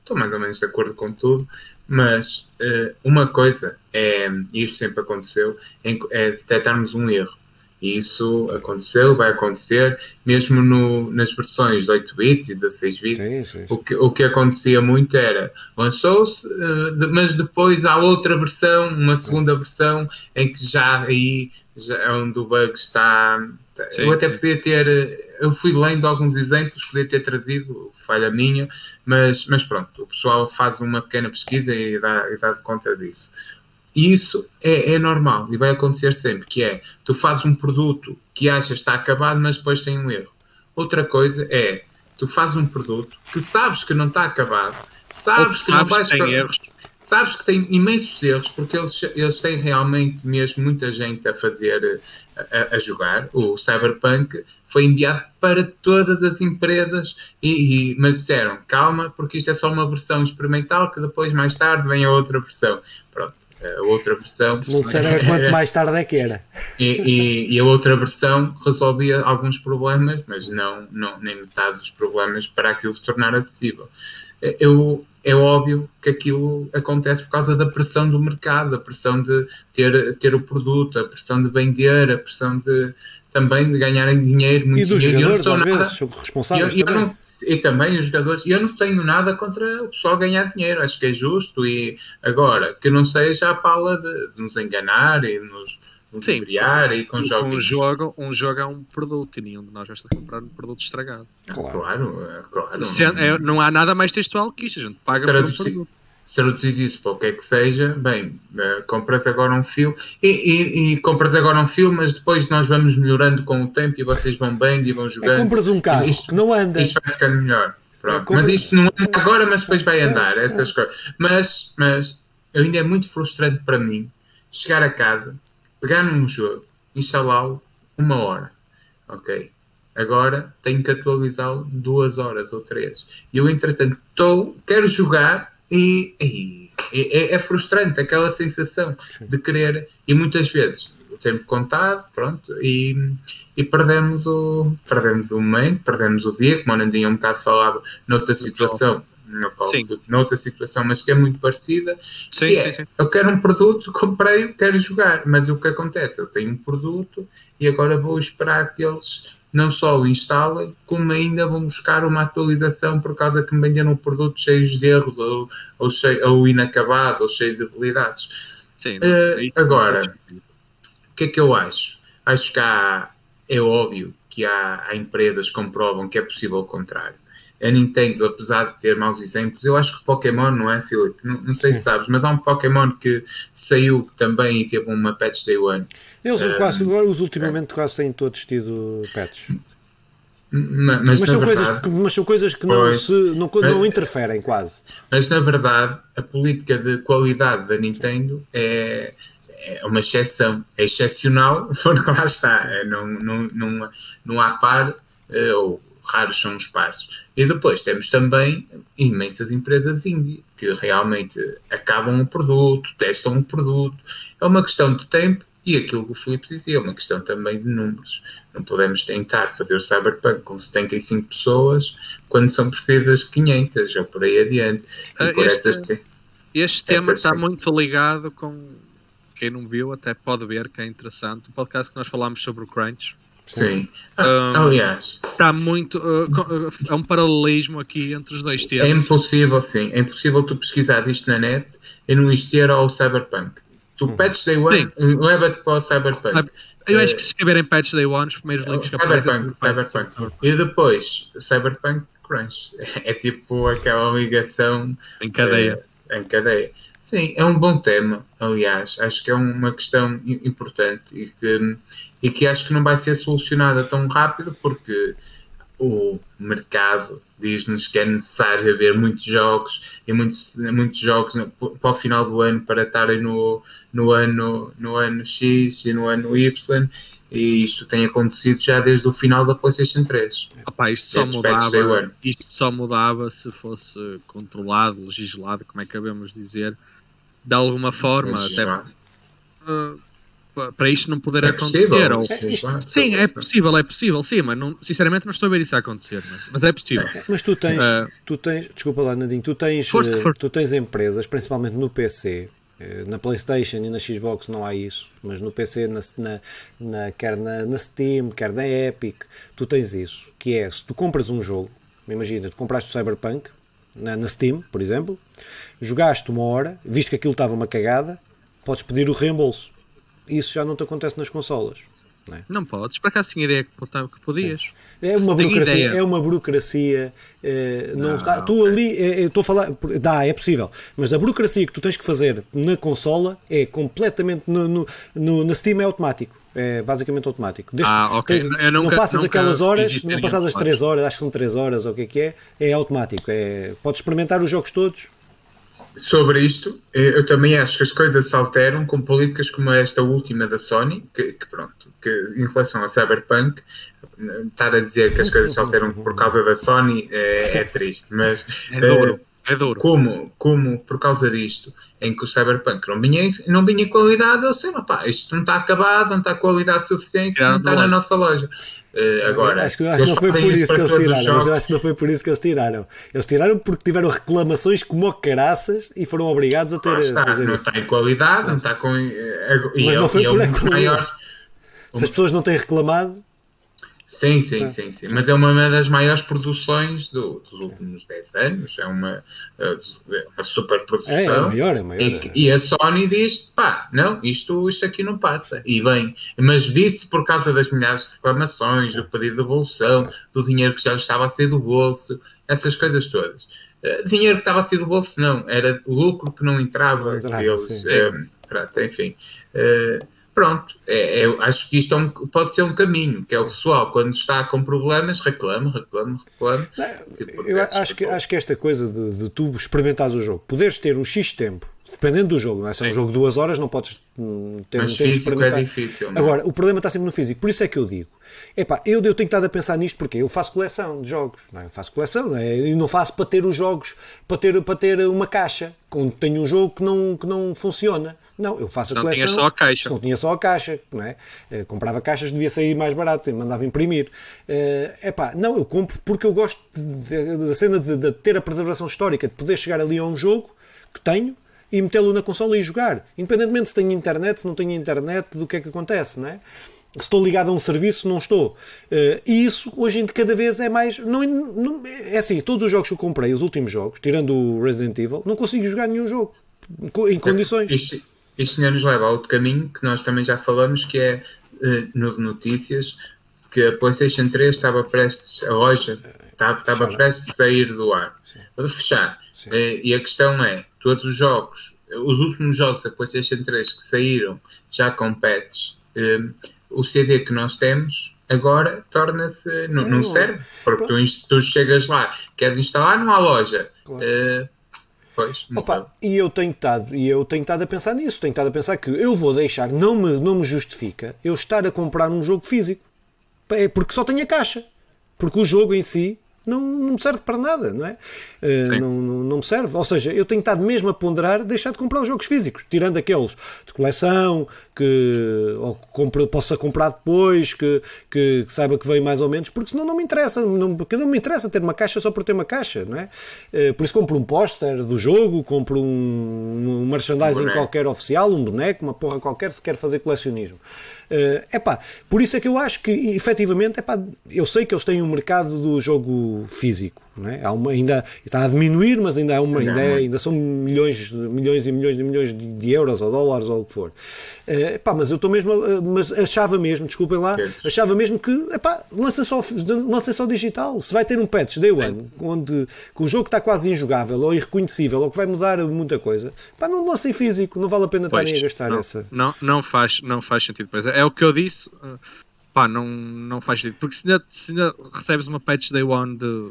estou mais ou menos de acordo com tudo, mas eh, uma coisa é, e isto sempre aconteceu, é, é detectarmos um erro. E isso aconteceu, vai acontecer, mesmo no, nas versões de 8 bits e 16 bits. Sim, sim. O, que, o que acontecia muito era lançou-se, eh, de- mas depois há outra versão, uma segunda versão, em que já aí já é onde o bug está. Sim, eu até sim. podia ter, eu fui lendo alguns exemplos, podia ter trazido, falha minha, mas, mas pronto, o pessoal faz uma pequena pesquisa e dá, e dá de conta disso. E isso é, é normal e vai acontecer sempre, que é, tu fazes um produto que achas está acabado, mas depois tem um erro. Outra coisa é, tu fazes um produto que sabes que não está acabado, sabes Ou que não sabes vais que tem para- erros. sabes que tem imensos erros porque eles, eles têm realmente mesmo muita gente a fazer a, a jogar. O Cyberpunk foi enviado para todas as empresas, e, e- mas disseram calma, porque isto é só uma versão experimental que depois mais tarde vem a outra versão. Pronto, a outra versão. Não é quanto mais tarde é que era. E, e- e a outra versão resolvia alguns problemas, mas não, não nem metade dos problemas para aquilo se tornar acessível. Eu, é óbvio que aquilo acontece por causa da pressão do mercado, a pressão de ter, ter o produto, a pressão de vender, a pressão de também de ganharem dinheiro, muito E dos dinheiro. E eu não jogadores, nada- vezes, eu, responsáveis eu também. não, e também os jogadores, eu não tenho nada contra o pessoal ganhar dinheiro, acho que é justo. E agora, que não seja a pala de, de nos enganar e nos, embriar e com Um jogos. jogo, um jogo é um produto e nenhum de nós gosta de comprar um produto estragado. Claro, claro. claro. Se- é- não há nada mais textual que isto, a gente paga Se por um traduzir- produto. se traduzir isso para o que é que seja, bem, eh, compras agora um fio e, e- e compras agora um fio, mas depois nós vamos melhorando com o tempo e vocês vão bem e vão jogando. É, compras um carro Isto- que não anda. Isto vai ficando melhor. Pronto. É, Mas isto não anda agora, mas depois vai andar, essas coisas. Mas, mas ainda é muito frustrante para mim chegar a casa, pegar num jogo, instalá-lo uma hora. Ok? Agora tenho que atualizá-lo duas horas ou três. E eu, entretanto, estou, quero jogar e, e- é, é frustrante aquela sensação de querer. E muitas vezes o tempo contado, pronto, e, e perdemos o perdemos o momento, perdemos o dia, como o Nandinho um bocado falava, noutra situação. No Call of Sim. Noutra situação, mas que é muito parecida, Sim, que é, sim, sim. eu quero um produto, comprei, quero jogar, mas o que acontece? Eu tenho um produto e agora vou esperar que eles não só o instalem, como ainda vão buscar uma atualização por causa que me venderam um produto cheio de erros ou, ou, cheio, ou inacabado ou cheio de habilidades. Sim, isso. agora, O que é que eu acho? Acho que há, é óbvio que há, há empresas que comprovam que é possível o contrário. A Nintendo, apesar de ter maus exemplos, eu acho que Pokémon, não é, Filipe? Não, não sei Sim. se sabes, mas há um Pokémon que saiu também e teve uma patch day one. Eles um, quase, agora, os ultimamente é. quase têm todos tido patch. Mas, mas, são verdade, coisas, que, mas são coisas que não, se, não, mas, não interferem quase. Mas na verdade, a política de qualidade da Nintendo é, é uma exceção. É excepcional, porque lá está. É, não, não, não, não há par, eh, ou raros são os pares. E depois temos também imensas empresas indie que realmente acabam o produto, testam o produto. É uma questão de tempo e aquilo que o Filipe dizia, é uma questão também de números. Não podemos tentar fazer o Cyberpunk com 75 pessoas quando são precisas 500 ou por aí adiante. Ah, por este, essas, este tema está muito ligado com. Quem não viu até pode ver que é interessante. O podcast que nós falámos sobre o Crunch. Sim. Ah, um, aliás, está muito. Uh, é um paralelismo aqui entre os dois temas. É impossível, sim. É impossível tu pesquisares isto na net e não existir ao Cyberpunk. Tu uhum. patch day one, leva-te para o Cyberpunk. Eu acho que se escreverem patch day one, os primeiros links Cyberpunk, Cyberpunk. E depois, Cyberpunk Crunch. É tipo aquela ligação em cadeia. É, em cadeia. Sim, é um bom tema, aliás. Acho que é uma questão importante e que, e que acho que não vai ser solucionada tão rápido porque o mercado diz-nos que é necessário haver muitos jogos e muitos, muitos jogos para o final do ano para estarem no, no, ano, no ano X e no ano Y e isto tem acontecido já desde o final da PlayStation 3. Opa, isto, só mudava, isto só mudava se fosse controlado, legislado, como é que acabamos de dizer, de alguma forma. Até, uh, para isto não poder é acontecer. Possível, ou... sim, é possível, é possível, sim, mas não, sinceramente não estou a ver isso acontecer, mas, mas é possível. Mas tu tens, uh, tu tens, desculpa lá, Nadinho, tu tens, força, eh, força. tu tens empresas, principalmente no PC, eh, na PlayStation e na Xbox não há isso, mas no PC, na, na, na, quer na, na Steam, quer na Epic, tu tens isso, que é, se tu compras um jogo, imagina, tu compraste o Cyberpunk, na, na Steam, por exemplo, jogaste uma hora, visto que aquilo estava uma cagada, podes pedir o reembolso isso já não te acontece nas consolas. Não, é? não podes, para cá tinha ideia que podias. É uma burocracia, é uma burocracia. É, não, não, está, tu ali, é, estou a falar, dá, é possível, mas a burocracia que tu tens que fazer na consola é completamente no, no, no na Steam é automático. É basicamente automático. Desde, ah, ok. Tens, nunca, não passas nunca aquelas horas, não passas as 3 horas, acho que são 3 horas ou o que é que é, é automático. É, podes experimentar os jogos todos sobre isto, eh, eu também acho que as coisas se alteram com políticas como esta última da Sony, que, que pronto, que em relação a Cyberpunk, estar a dizer que as coisas se alteram por causa da Sony é, é triste, mas é duro. É duro. Como, como por causa disto, em que o Cyberpunk não vinha, não vinha qualidade, eu sei, pá, isto não está acabado, não está qualidade suficiente, não está na nossa loja. Uh, agora, acho que, acho que não foi por isso que eles tiraram, mas eu acho que não foi por isso que eles tiraram. Eles tiraram porque tiveram reclamações como caraças e foram obrigados a ter. Está, fazer não isso. está em qualidade, não está com. Eh, mas e não é, foi por é um maior, Se as pessoas não têm reclamado, Sim, sim, sim, sim. Mas é uma das maiores produções do, dos últimos 10 anos. É uma, é uma super produção. É, é maior, é maior. E, e, a Sony diz: pá, não, isto, isto aqui não passa. E bem, mas disse por causa das milhares de reclamações, do pedido de devolução, do dinheiro que já estava a ser do bolso, essas coisas todas. Uh, dinheiro que estava a ser do bolso, não, era lucro que não entrava. Não eles, uh, pronto, enfim. Pronto, é, é, acho que isto é um, pode ser um caminho, que é o pessoal, quando está com problemas, reclama, reclama, reclama. Tipo, eu acho que, acho que esta coisa de, de tu experimentares o jogo, poderes ter um X tempo, dependendo do jogo, não é? se é um jogo de duas horas, não podes hum, ter Mas físico é difícil. Não? É? Agora, o problema está sempre no físico, por isso é que eu digo. Epá, eu, eu tenho estado a pensar nisto porque eu faço coleção de jogos, não é? eu faço coleção, não é? e não faço para ter os jogos, para ter, para ter uma caixa, quando tenho um jogo que não, que não funciona. Não, eu faço a coleção. Não tinha só a caixa. Não tinha só a caixa, não é? Uh, comprava caixas, devia sair mais barato, mandava imprimir. É uh, pá, não, eu compro porque eu gosto da cena de, de, ter a preservação histórica, de poder chegar ali a um jogo que tenho e metê-lo na consola e jogar. Independentemente se tenho internet, se não tenho internet, do que é que acontece, não é? Se estou ligado a um serviço, não estou. Uh, e isso hoje em dia cada vez é mais. Não, não, é assim, todos os jogos que eu comprei, os últimos jogos, tirando o Resident Evil, não consigo jogar nenhum jogo em condições. Isto, isto ainda nos leva a outro caminho que nós também já falamos, que é uh, no de notícias, que a PlayStation 3 estava prestes, a loja estava, estava prestes a sair do ar, a fechar. Eh, E a questão é: todos os jogos, os últimos jogos da PlayStation 3 que saíram já com patches, eh, o CD que nós temos agora torna-se. Não, não Não. serve, porque tu, tu chegas lá, queres instalar, não há loja. Eh, pois, Opa, e eu tenho estado, e eu tenho estado a pensar nisso, tenho estado a pensar que eu vou deixar, não me, não me justifica eu estar a comprar um jogo físico. É porque só tenho a caixa. Porque o jogo em si não, não me serve para nada, não é? Sim. não, não, me serve. Ou seja, eu tenho estado mesmo a ponderar deixar de comprar os jogos físicos, tirando aqueles de coleção, que ou compre- possa comprar depois, que, que, que saiba que vem mais ou menos, porque senão não me interessa, não, porque não me interessa ter uma caixa só por ter uma caixa, não é? Eh, por isso compro um póster do jogo, compro um, um merchandising boneco. qualquer oficial, um boneco, uma porra qualquer, se quer fazer colecionismo. É epá, por isso é que eu acho que efetivamente, epá, eu sei que eles têm um mercado do jogo físico, é? Há uma, ainda está a diminuir, mas ainda, há uma, ainda, é- ainda são milhões, milhões e milhões e milhões de, de euros ou dólares ou o que for. É epá, mas eu estou mesmo, a- mas achava mesmo, desculpem lá, achava mesmo que epá, lancem só, lancem só digital. Se vai ter um patch day one, onde que o jogo está quase injogável ou irreconhecível ou que vai mudar muita coisa, epá, não lancem físico, não vale a pena estarem a gastar não, essa. não, não, faz, não faz sentido. Pois é, é o que eu disse. uh, Pá, não, não faz sentido. Porque se ainda, se ainda recebes uma patch day one de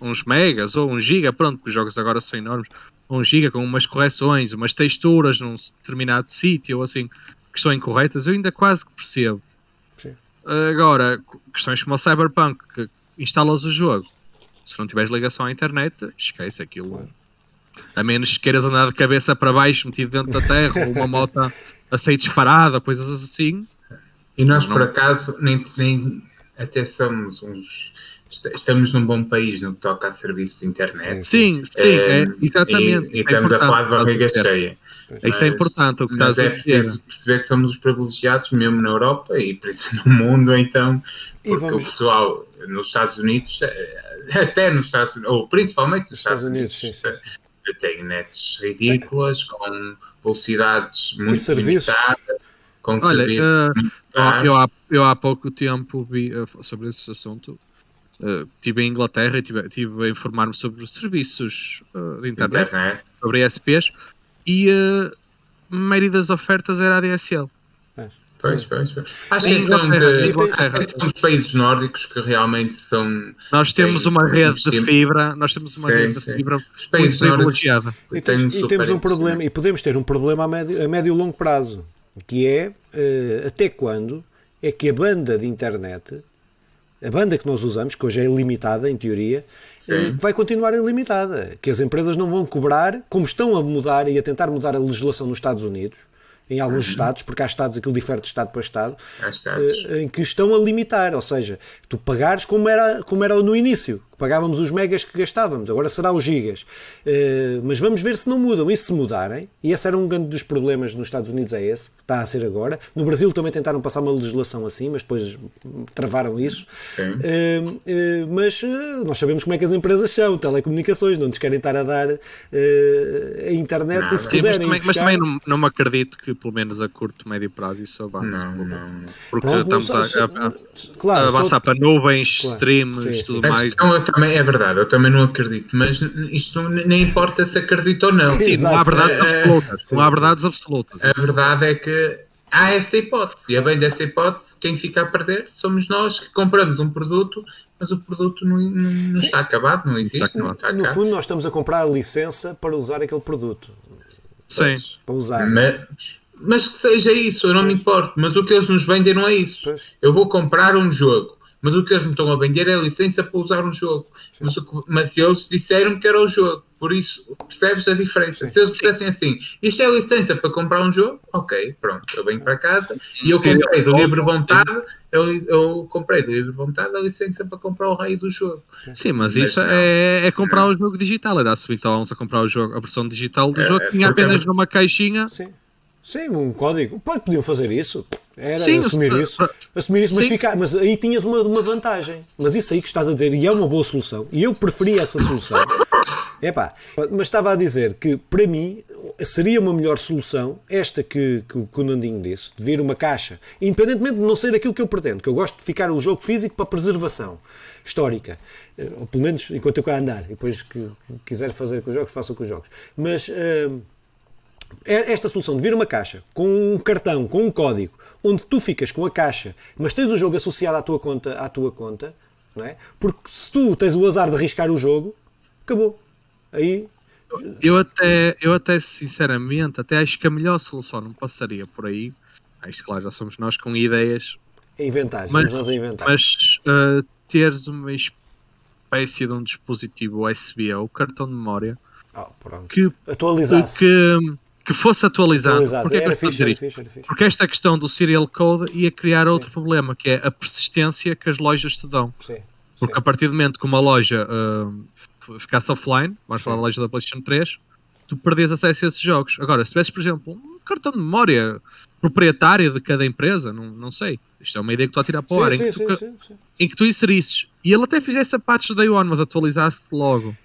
uns megas ou um giga, pronto, porque os jogos agora são enormes, um giga com umas correções, umas texturas num determinado sítio ou assim, que são incorretas, eu ainda quase que percebo. Sim. Agora, questões como o Cyberpunk, que instalas o jogo, se não tiveres ligação à internet, esquece aquilo. A menos que queiras andar de cabeça para baixo, metido dentro da terra, ou uma moto a- sair disparada, coisas assim. E nós, Não. por acaso, nem, nem até somos uns. est- Estamos num bom país no que toca a serviço de internet. Sim, sim, Eh, é, exatamente. E, e É estamos a importante, falar de barriga a cheia. Isso é Mas- importante, o que Mas estás é a dizer. preciso perceber que somos os privilegiados, mesmo na Europa e por isso no mundo, então, porque vamos- o pessoal nos Estados Unidos, eh, até nos Estados Unidos, ou principalmente nos Estados, Estados Unidos, Unidos, sim, sim, eh, tem nets ridículas, com velocidades muito limitadas, com Olha, serviços eh, muito eu, caros. eu há, eu há pouco tempo vi eh, sobre esse assunto. eh, Estive em Inglaterra e estive, estive a informar-me sobre serviços eh, de internet, internet. sobre ISPs, e eh, a maioria das ofertas era ADSL. Pois, pois, pois. À exceção de. dos países nórdicos que realmente são. Nós temos Tem- uma rede de fibra, nós temos uma Sim, rede de sim. fibra Os países privilegiada. E temos, e temos um problema, e podemos ter um problema a médio, a médio e longo prazo, que é eh, até quando é que a banda de internet, a banda que nós usamos, que hoje é ilimitada em teoria, Sim. eh, vai continuar ilimitada. Que as empresas não vão cobrar, como estão a mudar e a tentar mudar a legislação nos Estados Unidos, em alguns Uhum. estados, porque há estados, aquilo difere de estado para estado, eh, em que estão a limitar, ou seja, tu pagares como era, como era no início, pagávamos os megas que gastávamos, agora será os gigas. Eh, mas vamos ver se não mudam. E se mudarem, e esse era um grande dos problemas nos Estados Unidos, é esse, que está a ser agora. No Brasil também tentaram passar uma legislação assim, mas depois travaram isso. Sim. Eh, eh, mas nós sabemos como é que as empresas são, telecomunicações, não nos querem estar a dar a internet Nada. se Sim, mas puderem. também, mas também não, não me acredito que, pelo menos a curto, médio prazo, isso avance. Não, não, não. Porque Pronto, estamos só- a, só- a- a- claro, a só- avançar para nuvens, Claro. streams Sim, e sim. tudo mais. Também é verdade, eu também não acredito, mas isto nem importa se acredito ou não. Sim, não há Exato. verdades É, absolutas. sim, Não há sim. verdades absolutas. A verdade é que há essa hipótese, e a bem dessa hipótese, quem fica a perder somos nós que compramos um produto, mas o produto não, não- não está acabado, não existe, não está No cá. fundo, nós estamos a comprar a licença para usar aquele produto. Sim. Para usar. Mas, mas que seja isso, eu não me importo. Mas o que eles nos vendem não é isso. Pois. Eu vou comprar um jogo, mas o que eles me estão a vender é a licença para usar um jogo. Mas, o que- mas eles disseram que era o jogo. Por isso, percebes a diferença? Se eles dissessem assim, isto é licença para comprar um jogo, ok, pronto, eu venho para casa e eu Sim, comprei de eu- livre vontade, eu, eu comprei de livre vontade a licença para comprar o raio do jogo. Sim, mas Mas isso é, é comprar o jogo digital. Era assumir que estávamos a comprar o jogo, a versão digital do É, jogo, tinha porque apenas é- numa caixinha. Sim. Sim, um código. Pode, podiam fazer isso. Era Sim, assumir se- isso. Assumir isso, mas, ficar, mas aí tinhas uma, uma vantagem. Mas isso aí que estás a dizer, e é uma boa solução, e eu preferi essa solução, Epá, mas estava a dizer que para mim seria uma melhor solução esta que, que, que o Nandinho disse, de vir uma caixa, independentemente de não ser aquilo que eu pretendo, que eu gosto de ficar o jogo físico para preservação histórica, eh, ou pelo menos enquanto eu cá andar, depois que, que quiser fazer com os jogos, faça com os jogos. Mas uh, esta solução de vir uma caixa com um cartão, com um código, onde tu ficas com a caixa, mas tens o jogo associado à tua conta, à tua conta, não é? Porque se tu tens o azar de arriscar o jogo, acabou. Aí eu até, eu até sinceramente, até acho que a melhor solução não passaria por aí. Isto, claro, já somos nós com ideias. Inventar, mas, nós a inventar. Mas uh, teres uma espécie de um dispositivo USB ou cartão de memória oh, que, atualizasse. Que, que fosse atualizado. atualizado. Porque, era fixe, era fixe, era fixe. Porque esta questão do serial code ia criar Sim. outro problema, que é a persistência que as lojas te dão. Sim. Porque Sim. a partir do momento que uma loja uh, ficasse offline, vamos falar da loja da PlayStation 3, tu perdes acesso a esses jogos. Agora, se tivesse, por exemplo, um cartão de memória proprietário de cada empresa, não, não sei. Isto é uma ideia que tu a tirar para o ar, em, que tu, em que tu inserisses e ele até fizesse a patch day one, mas atualizasse logo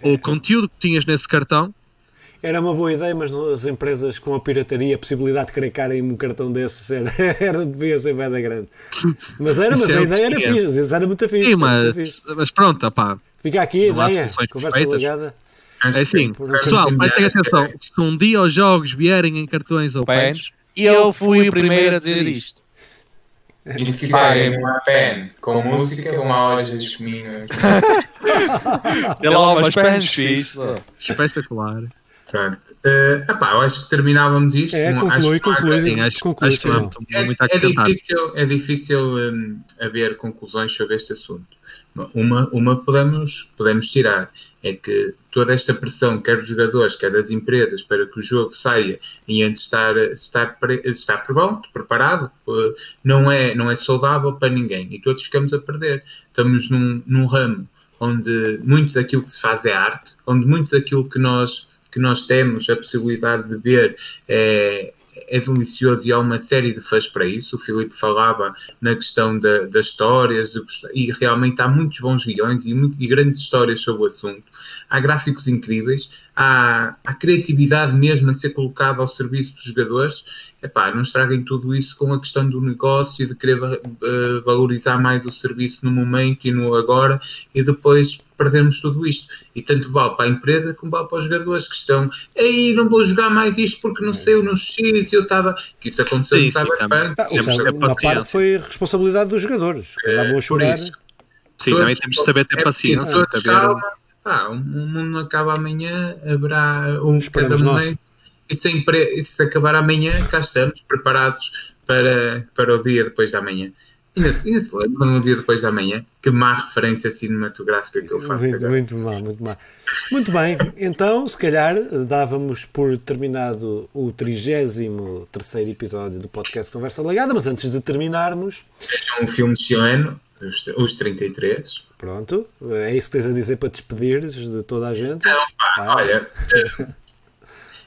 é. o conteúdo que tinhas nesse cartão. Era uma boa ideia, mas as empresas com a pirataria, a possibilidade de cracarem um cartão desses era, era devia ser bem da grande. Mas era, mas a é ideia era fixe, isso era muito fixe. Sim, mas, fixe. mas pronto, opá. Fica aqui a ideia, conversa perfeitas. ligada. É assim, pessoal, prestem atenção. Se um dia os jogos vierem em cartões ou pens, eu fui o primeiro a dizer isto. E se quiserem uma pen com música, uma loja de chuminho. Ele lava os pens fixe. Espetacular. Pronto. Uh, epá, eu acho que terminávamos isto. É, conclui, acho, conclui. Sim, acho, conclui, acho que é, é, difícil, é difícil um, haver conclusões sobre este assunto. Uma, uma podemos, podemos tirar é que toda esta pressão, quer dos jogadores, quer das empresas, para que o jogo saia e antes estar, estar, estar pronto, preparado, eh, não é, não é saudável para ninguém e todos ficamos a perder. Estamos num, num ramo onde muito daquilo que se faz é arte, onde muito daquilo que nós, que nós temos a possibilidade de ver é, é delicioso e há uma série de fãs para isso. O Filipe falava na questão da, das histórias e realmente há muitos bons guiões e, muito, e, grandes histórias sobre o assunto. Há gráficos incríveis, há, há criatividade mesmo a ser colocada ao serviço dos jogadores. Epá, não estraguem tudo isso com a questão do negócio e de querer uh, valorizar mais o serviço no momento e no agora e depois perdemos tudo isto. E tanto vale para a empresa como vale para os jogadores que estão, aí não vou jogar mais isto porque não sei no X e eu estava. Que isso aconteceu sim, no Cyberpunk. Ah, uma parte foi responsabilidade dos jogadores. É, a chorar. Sim, também temos de saber ter é paciência. É pá, o mundo não acaba amanhã, haverá um cada momento. E se, e se acabar amanhã, cá estamos preparados para, para o dia depois da manhã. Ainda, ainda se lembra no dia depois da manhã? Que má referência cinematográfica que eu faço muito, agora. Muito mal, muito mal. Muito bem, então se calhar dávamos por terminado o 33 episódio do podcast Conversa Legada, mas antes de terminarmos. É um filme de ano, os, os 33. Pronto, é isso que tens a dizer para despedires de toda a gente? Não, pá, ah. olha.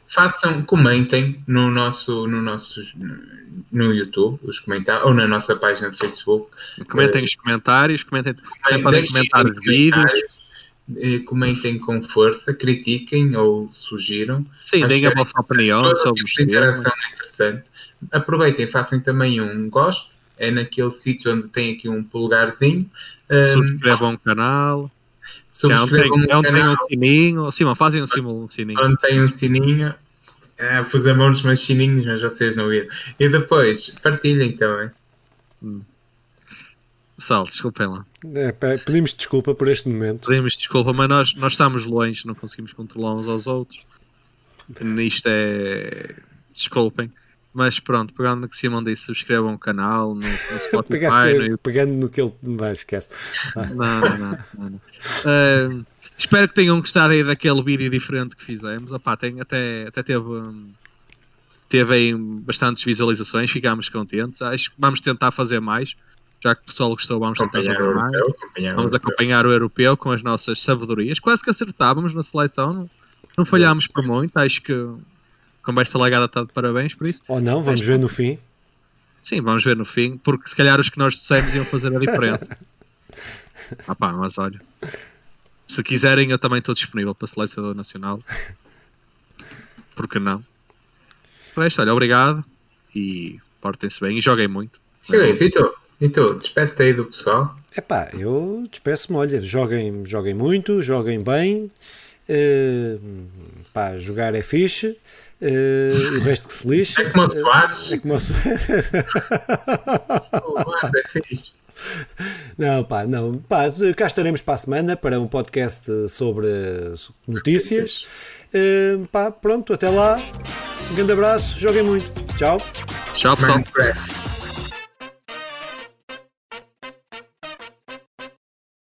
façam, comentem no nosso, no nosso no YouTube, os comentários, ou na nossa página de Facebook. Comentem os comentários, comentem, comentem podem comentar os vídeos. Eh, comentem com força, critiquem ou sugiram. Sim, deem a vossa opinião sobre tipo interação é interessante. Aproveitem, façam também um gosto, é naquele sítio onde tem aqui um polegarzinho. Subscrevam um, o canal. Subscrevam onde tem, um, sininho. Sim, fazem um, um sininho. Onde tem um sininho é, pus a mão nos meus chininhos, mas vocês não viram. E depois, partilhem também. Hum. Sal, desculpem lá. É, pedimos desculpa por este momento. Pedimos desculpa, mas nós, nós estamos longe, não conseguimos controlar uns aos outros. Isto é. Desculpem. Mas pronto, pegando no que Simão disse, subscrevam o canal no, no Spotify. no Pegando no que ele vai, esquece. Não, não, não. não, não. Uh, Espero que tenham gostado aí daquele vídeo diferente que fizemos. Opá, tem, até, até teve, teve aí bastantes visualizações, ficámos contentes. Acho que vamos tentar fazer mais. Já que o pessoal gostou, vamos tentar fazer mais. Europeu, vamos acompanhar o europeu com as nossas sabedorias. Quase que acertávamos na seleção, não, não falhámos por muito. Acho que conversa legada está de parabéns por isso. Ou não, vamos ver no fim. Sim, vamos ver no fim, porque se calhar os que nós dissemos iam fazer a diferença. ah pá, mas olha Se quiserem, eu também estou disponível para selecionador nacional. Por que não? Resto, olha, obrigado e portem-se bem e joguem muito. Filipe, e tu? E tu? Despede-te aí do pessoal. Epá, eu despeço-me, olha, joguem, joguem muito, joguem bem, eh, pá, jogar é fixe, eh, o resto que se lixe. É como o Soares. É como o So- O guarda é fixe. Não, pá, não. Pá, cá estaremos para a semana para um podcast sobre notícias. Eh, pá, pronto, até lá. Um grande abraço, joguem muito. Tchau. Tchau, pessoal.